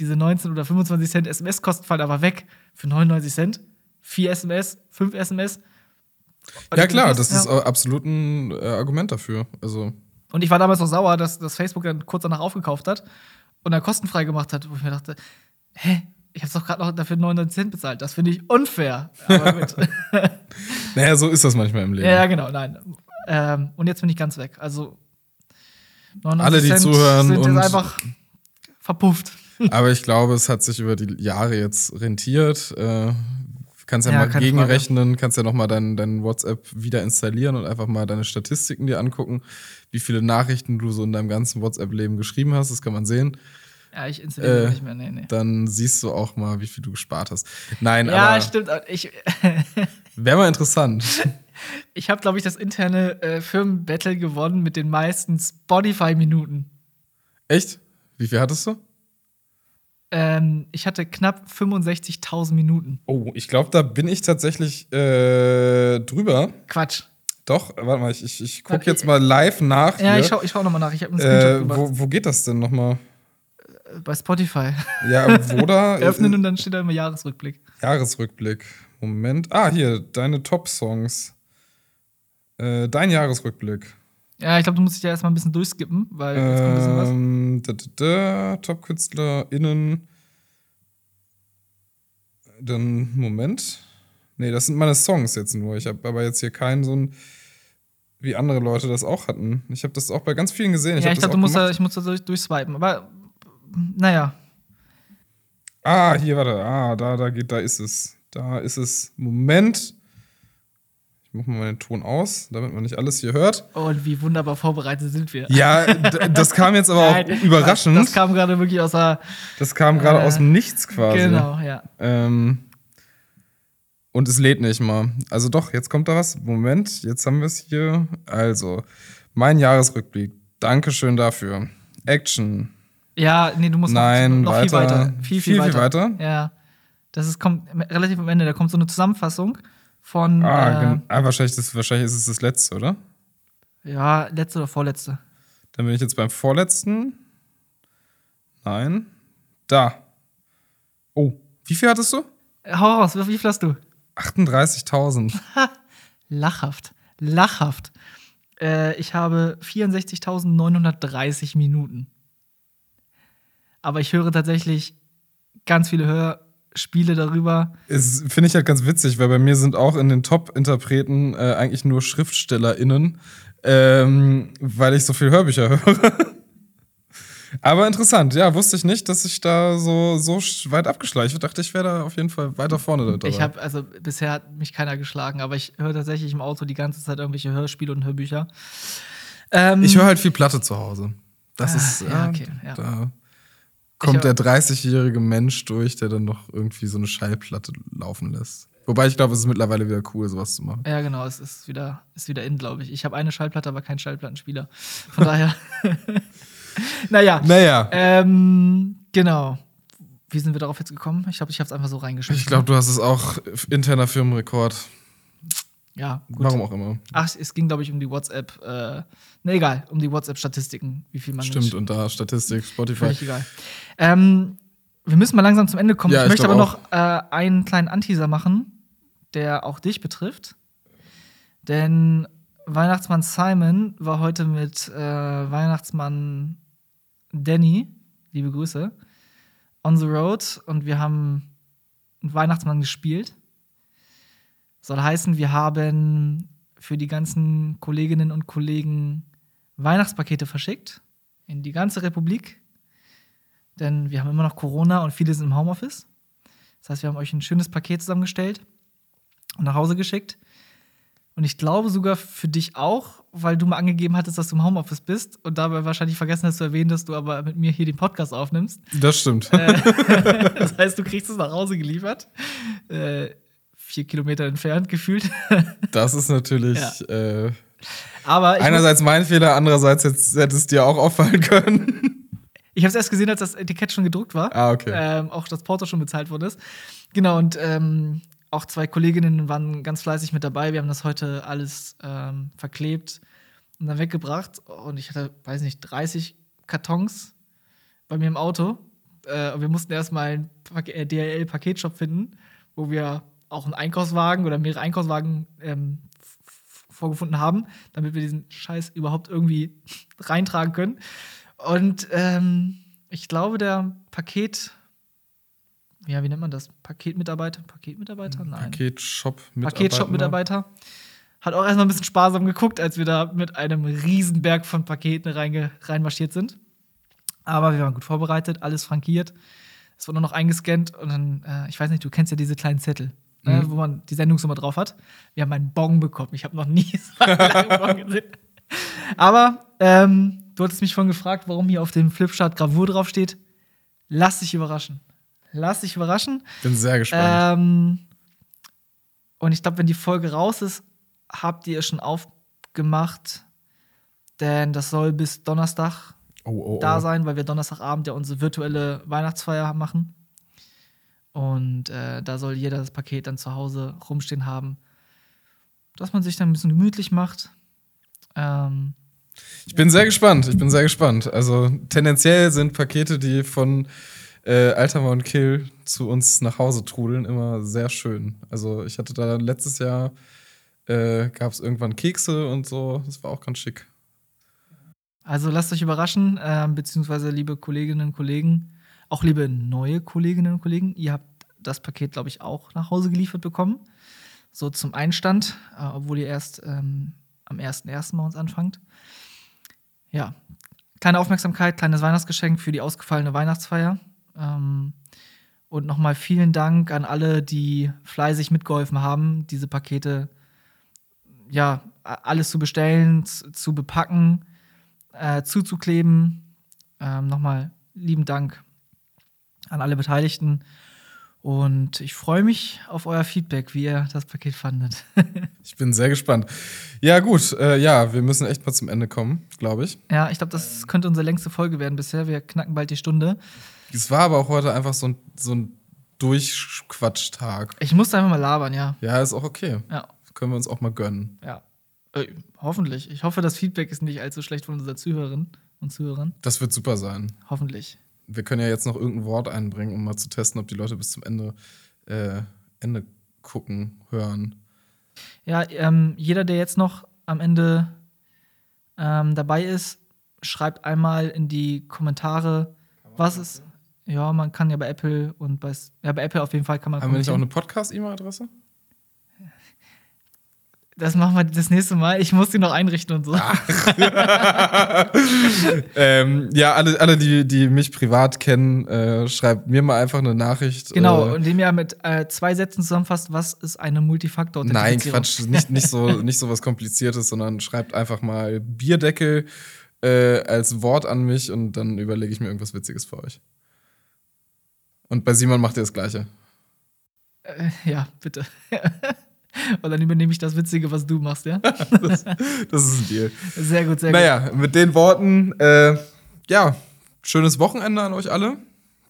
A: Diese 19 oder 25 Cent SMS-Kosten fallen aber weg für 99 Cent. 4 SMS, 5 SMS. Und
B: Ja, klar, das ist
A: ja.
B: absolut ein äh, Argument dafür. Also,
A: Und ich war damals noch sauer, dass, dass Facebook dann kurz danach aufgekauft hat und dann kostenfrei gemacht hat, wo ich mir dachte, hä? Ich habe doch gerade noch dafür 99 Cent bezahlt. Das finde ich unfair. Aber gut.
B: naja, so ist das manchmal im Leben.
A: ja, genau, nein. Ähm, und jetzt bin ich ganz weg. Also 99
B: Alle, die
A: Cent
B: zuhören
A: sind
B: und-
A: jetzt einfach verpufft.
B: Aber ich glaube, es hat sich über die Jahre jetzt rentiert. Äh, kannst ja,
A: Ja,
B: mal gegenrechnen, kannst ja noch mal dein, dein WhatsApp wieder installieren und einfach mal deine Statistiken dir angucken, wie viele Nachrichten du so in deinem ganzen WhatsApp-Leben geschrieben hast. Das kann man sehen.
A: Ja, ich installiere
B: Äh,
A: nicht mehr. Nee, nee.
B: Dann siehst du auch mal, wie viel du gespart hast. Nein,
A: Ja,
B: aber
A: stimmt. Ich,
B: wäre mal interessant.
A: ich habe, glaube ich, das interne äh, Firmenbattle gewonnen mit den meisten Spotify-Minuten.
B: Echt? Wie viel hattest du?
A: Ähm, ich hatte knapp 65.000 Minuten.
B: Oh, ich glaube, da bin ich tatsächlich äh, drüber.
A: Quatsch.
B: Doch, warte mal, ich, ich, ich gucke
A: Okay.
B: jetzt mal live nach.
A: Ja,
B: hier.
A: ich schau, ich schau nochmal nach. Ich Screenshot
B: äh, wo, wo geht das denn nochmal?
A: Bei Spotify.
B: Ja, wo da?
A: Öffnen und dann steht da immer Jahresrückblick.
B: Jahresrückblick. Moment. Ah, hier, deine Top-Songs. Äh, dein Jahresrückblick.
A: Ja, ich glaube, du musst dich ja erstmal ein bisschen durchskippen, weil jetzt kommt ein bisschen was.
B: Ähm, da, da, da, Top-KünstlerInnen. Dann, Moment. Nee, das sind meine Songs jetzt nur. Ich habe aber jetzt hier keinen so ein, wie andere Leute das auch hatten. Ich habe das auch bei ganz vielen gesehen.
A: ja, ich
B: das
A: glaube,
B: auch
A: du musst da, ich muss da durch, durchswipen. Aber naja.
B: Ah, hier, warte. Ah, da, da geht, da ist es. Da ist es. Moment. Ich mach mal meinen Ton aus, damit man nicht alles hier hört.
A: Oh, und wie wunderbar vorbereitet sind wir.
B: Ja, das kam jetzt aber auch
A: Nein,
B: überraschend.
A: Das kam gerade wirklich aus der.
B: Das kam gerade
A: Äh,
B: aus dem Nichts quasi.
A: Genau, ja.
B: Ähm, und es lädt nicht mal. Also doch, jetzt kommt da was. Moment, jetzt haben wir es hier. Also, mein Jahresrückblick. Dankeschön dafür. Action.
A: Ja, nee, du musst noch-
B: Nein,
A: noch,
B: weiter.
A: viel weiter. Viel, viel,
B: Viel, viel
A: weiter.
B: weiter?
A: Ja. Das ist, kommt relativ am Ende. Da kommt so eine Zusammenfassung von.
B: Ah,
A: äh,
B: ah wahrscheinlich, das, wahrscheinlich ist es das letzte, oder?
A: ja, letzte oder vorletzte.
B: Dann bin ich jetzt beim vorletzten. Nein. Da. Oh, wie viel hattest du?
A: Äh, Hau raus, wie viel hast du?
B: 38.000.
A: Lachhaft. Lachhaft. Äh, ich habe 64.930 Minuten. Aber ich höre tatsächlich ganz viele Hörspiele darüber.
B: Es finde ich halt ganz witzig, weil bei mir sind auch in den Top-Interpreten äh, eigentlich nur SchriftstellerInnen, ähm, weil ich so viel Hörbücher höre. Aber interessant, ja, wusste ich nicht, dass ich da so, so weit abgeschleicht. Ich dachte, ich wäre da auf jeden Fall weiter vorne dabei.
A: Ich habe, also bisher hat mich keiner geschlagen, aber ich höre tatsächlich im Auto die ganze Zeit irgendwelche Hörspiele und Hörbücher. Ähm,
B: ich höre halt viel Platte zu Hause. Das
A: Ah,
B: ist,
A: ja,
B: ja,
A: okay, ja.
B: da kommt der 30-jährige Mensch durch, der dann noch irgendwie so eine Schallplatte laufen lässt. Wobei ich glaube, es ist mittlerweile wieder cool, sowas zu machen.
A: Ja, genau, es ist wieder, ist wieder in, glaube ich. Ich habe eine Schallplatte, aber keinen Schallplattenspieler. Von daher. naja.
B: Naja,
A: Ähm, genau. Wie sind wir darauf jetzt gekommen? Ich glaube, ich habe es einfach so reingeschmissen.
B: ich glaube, du hast es auch interner Firmenrekord.
A: Ja, gut.
B: Warum auch immer.
A: Ach, es ging, glaube ich, um die WhatsApp. Äh, ne, egal, um die WhatsApp-Statistiken, wie viel man
B: Stimmt, und da Statistik, Spotify.
A: Völlig egal. Ähm, wir müssen mal langsam zum Ende kommen.
B: Ja,
A: ich
B: ich
A: möchte aber noch äh, einen kleinen Anteaser machen, der auch dich betrifft. Denn Weihnachtsmann Simon war heute mit äh, Weihnachtsmann Danny, liebe Grüße, on the road und wir haben einen Weihnachtsmann gespielt. Soll heißen, wir haben für die ganzen Kolleginnen und Kollegen Weihnachtspakete verschickt in die ganze Republik. Denn wir haben immer noch Corona und viele sind im Homeoffice. Das heißt, wir haben euch ein schönes Paket zusammengestellt und nach Hause geschickt. Und ich glaube sogar für dich auch, weil du mal angegeben hattest, dass du im Homeoffice bist und dabei wahrscheinlich vergessen hast zu erwähnen, dass du aber mit mir hier den Podcast aufnimmst.
B: Das stimmt.
A: Äh, das heißt, du kriegst es nach Hause geliefert. Äh, vier Kilometer entfernt gefühlt.
B: Das ist natürlich
A: Ja.
B: äh,
A: Aber
B: einerseits mein Fehler, andererseits jetzt hätte es dir auch auffallen können.
A: ich habe es erst gesehen, als das Etikett schon gedruckt war.
B: Ah, okay.
A: ähm, auch das Porto schon bezahlt worden ist. Genau, und ähm, auch zwei Kolleginnen waren ganz fleißig mit dabei. Wir haben das heute alles ähm, verklebt und dann weggebracht. Und ich hatte, weiß nicht, 30 Kartons bei mir im Auto. Äh, und wir mussten erstmal einen äh, DHL-Paketshop finden, wo wir auch einen Einkaufswagen oder mehrere Einkaufswagen ähm, vorgefunden haben, damit wir diesen Scheiß überhaupt irgendwie reintragen können. Und ähm, ich glaube, der Paket, ja, wie nennt man das? Paketmitarbeiter? Paketmitarbeiter? Nein.
B: Paket-Shop-Mitarbeiter.
A: Paketshop-Mitarbeiter. Hat auch erstmal ein bisschen sparsam geguckt, als wir da mit einem Riesenberg von Paketen reinmarschiert sind. Aber wir waren gut vorbereitet, alles frankiert. Es wurde nur noch eingescannt und dann, äh, ich weiß nicht, du kennst ja diese kleinen Zettel, ne,
B: Mhm.
A: wo man die Sendungsnummer drauf hat. Wir haben einen Bon bekommen. Ich habe noch nie so einen Bon gesehen. Aber ähm, du hattest mich vorhin gefragt, warum hier auf dem Flipchart Gravur draufsteht. Lass dich überraschen. Lass dich überraschen.
B: Bin sehr gespannt.
A: Ähm, und ich glaube, wenn die Folge raus ist, habt ihr es schon aufgemacht. Denn das soll bis Donnerstag
B: oh, oh, oh.
A: da sein, weil wir Donnerstagabend ja unsere virtuelle Weihnachtsfeier machen. Und äh, da soll jeder das Paket dann zu Hause rumstehen haben, dass man sich dann ein bisschen gemütlich macht. Ähm,
B: Ich bin sehr gespannt. Ich bin sehr gespannt. Also tendenziell sind Pakete, die von äh, Altamar und Kill zu uns nach Hause trudeln, immer sehr schön. Also ich hatte da letztes Jahr äh, gab es irgendwann Kekse und so. Das war auch ganz schick.
A: Also lasst euch überraschen, ähm, beziehungsweise liebe Kolleginnen und Kollegen, auch liebe neue Kolleginnen und Kollegen, ihr habt das Paket, glaube ich, auch nach Hause geliefert bekommen. So zum Einstand, äh, obwohl ihr erst ähm, am 1.1. bei uns anfangt. Ja, kleine Aufmerksamkeit, kleines Weihnachtsgeschenk für die ausgefallene Weihnachtsfeier. Ähm, und nochmal vielen Dank an alle, die fleißig mitgeholfen haben, diese Pakete ja, alles zu bestellen, zu bepacken äh, zuzukleben. Ähm, Nochmal lieben Dank an alle Beteiligten. Und ich freue mich auf euer Feedback, wie ihr das Paket fandet.
B: Ich bin sehr gespannt. Ja, gut. Äh, ja, wir müssen echt mal zum Ende kommen, glaube ich.
A: ja, ich glaube, das könnte unsere längste Folge werden bisher. Wir knacken bald die Stunde.
B: Es war aber auch heute einfach so ein, so ein Durchquatschtag.
A: Ich musste einfach mal labern, ja.
B: Ja, ist auch okay.
A: Ja,
B: Können wir uns auch mal gönnen.
A: ja. Äh, hoffentlich. Ich hoffe, das Feedback ist nicht allzu schlecht von unseren Zuhörerinnen und Zuhörern.
B: Das wird super sein.
A: Hoffentlich.
B: Wir können ja jetzt noch irgendein Wort einbringen, um mal zu testen, ob die Leute bis zum Ende, äh, Ende gucken, hören.
A: Ja, ähm, jeder, der jetzt noch am Ende ähm, dabei ist, schreibt einmal in die Kommentare, was ist. Ja, man kann ja bei Apple und bei, ja, bei Apple auf jeden Fall kann man
B: Haben wir nicht auch eine. Podcast-E-Mail-Adresse?
A: Das machen wir das nächste Mal. Ich muss die noch einrichten und so.
B: ähm, ja, alle, alle die, die mich privat kennen, äh, schreibt mir mal einfach eine Nachricht.
A: Genau,
B: Äh,
A: indem ihr mit äh, zwei Sätzen zusammenfasst, was ist eine multifaktor
B: Nein, Quatsch, nicht, nicht, so, nicht so was Kompliziertes, sondern schreibt einfach mal Bierdeckel äh, als Wort an mich und dann überlege ich mir irgendwas Witziges für euch. Und bei Simon macht ihr das Gleiche.
A: Äh, ja, bitte. und dann übernehme ich das Witzige, was du machst, ja?
B: Das, das ist ein Deal.
A: Sehr gut, sehr gut.
B: Naja, mit den Worten, äh, ja, schönes Wochenende an euch alle.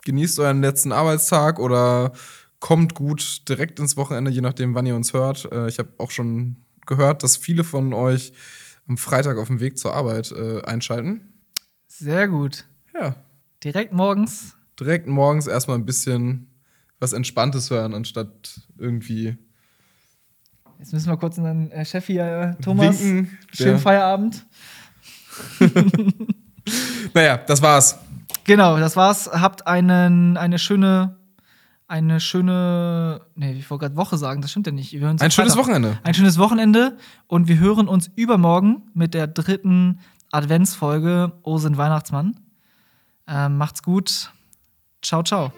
B: Genießt euren letzten Arbeitstag oder kommt gut direkt ins Wochenende, je nachdem, wann ihr uns hört. Äh, ich habe auch schon gehört, dass viele von euch am Freitag auf dem Weg zur Arbeit äh, einschalten.
A: Sehr gut.
B: Ja,
A: Direkt morgens.
B: direkt morgens erstmal ein bisschen was Entspanntes hören, anstatt irgendwie
A: Jetzt müssen wir kurz unseren äh, Chef hier, äh, Thomas.
B: winken.
A: Schönen
B: Der-
A: Feierabend.
B: Naja, das war's.
A: Genau, das war's. Habt einen, eine schöne eine schöne, nee, ich wollte gerade Woche sagen, das stimmt ja nicht.
B: Ein
A: am
B: schönes
A: Freitag.
B: Wochenende.
A: Ein schönes Wochenende und wir hören uns übermorgen mit der dritten Adventsfolge O sind Weihnachtsmann. Ähm, macht's gut. Ciao, ciao.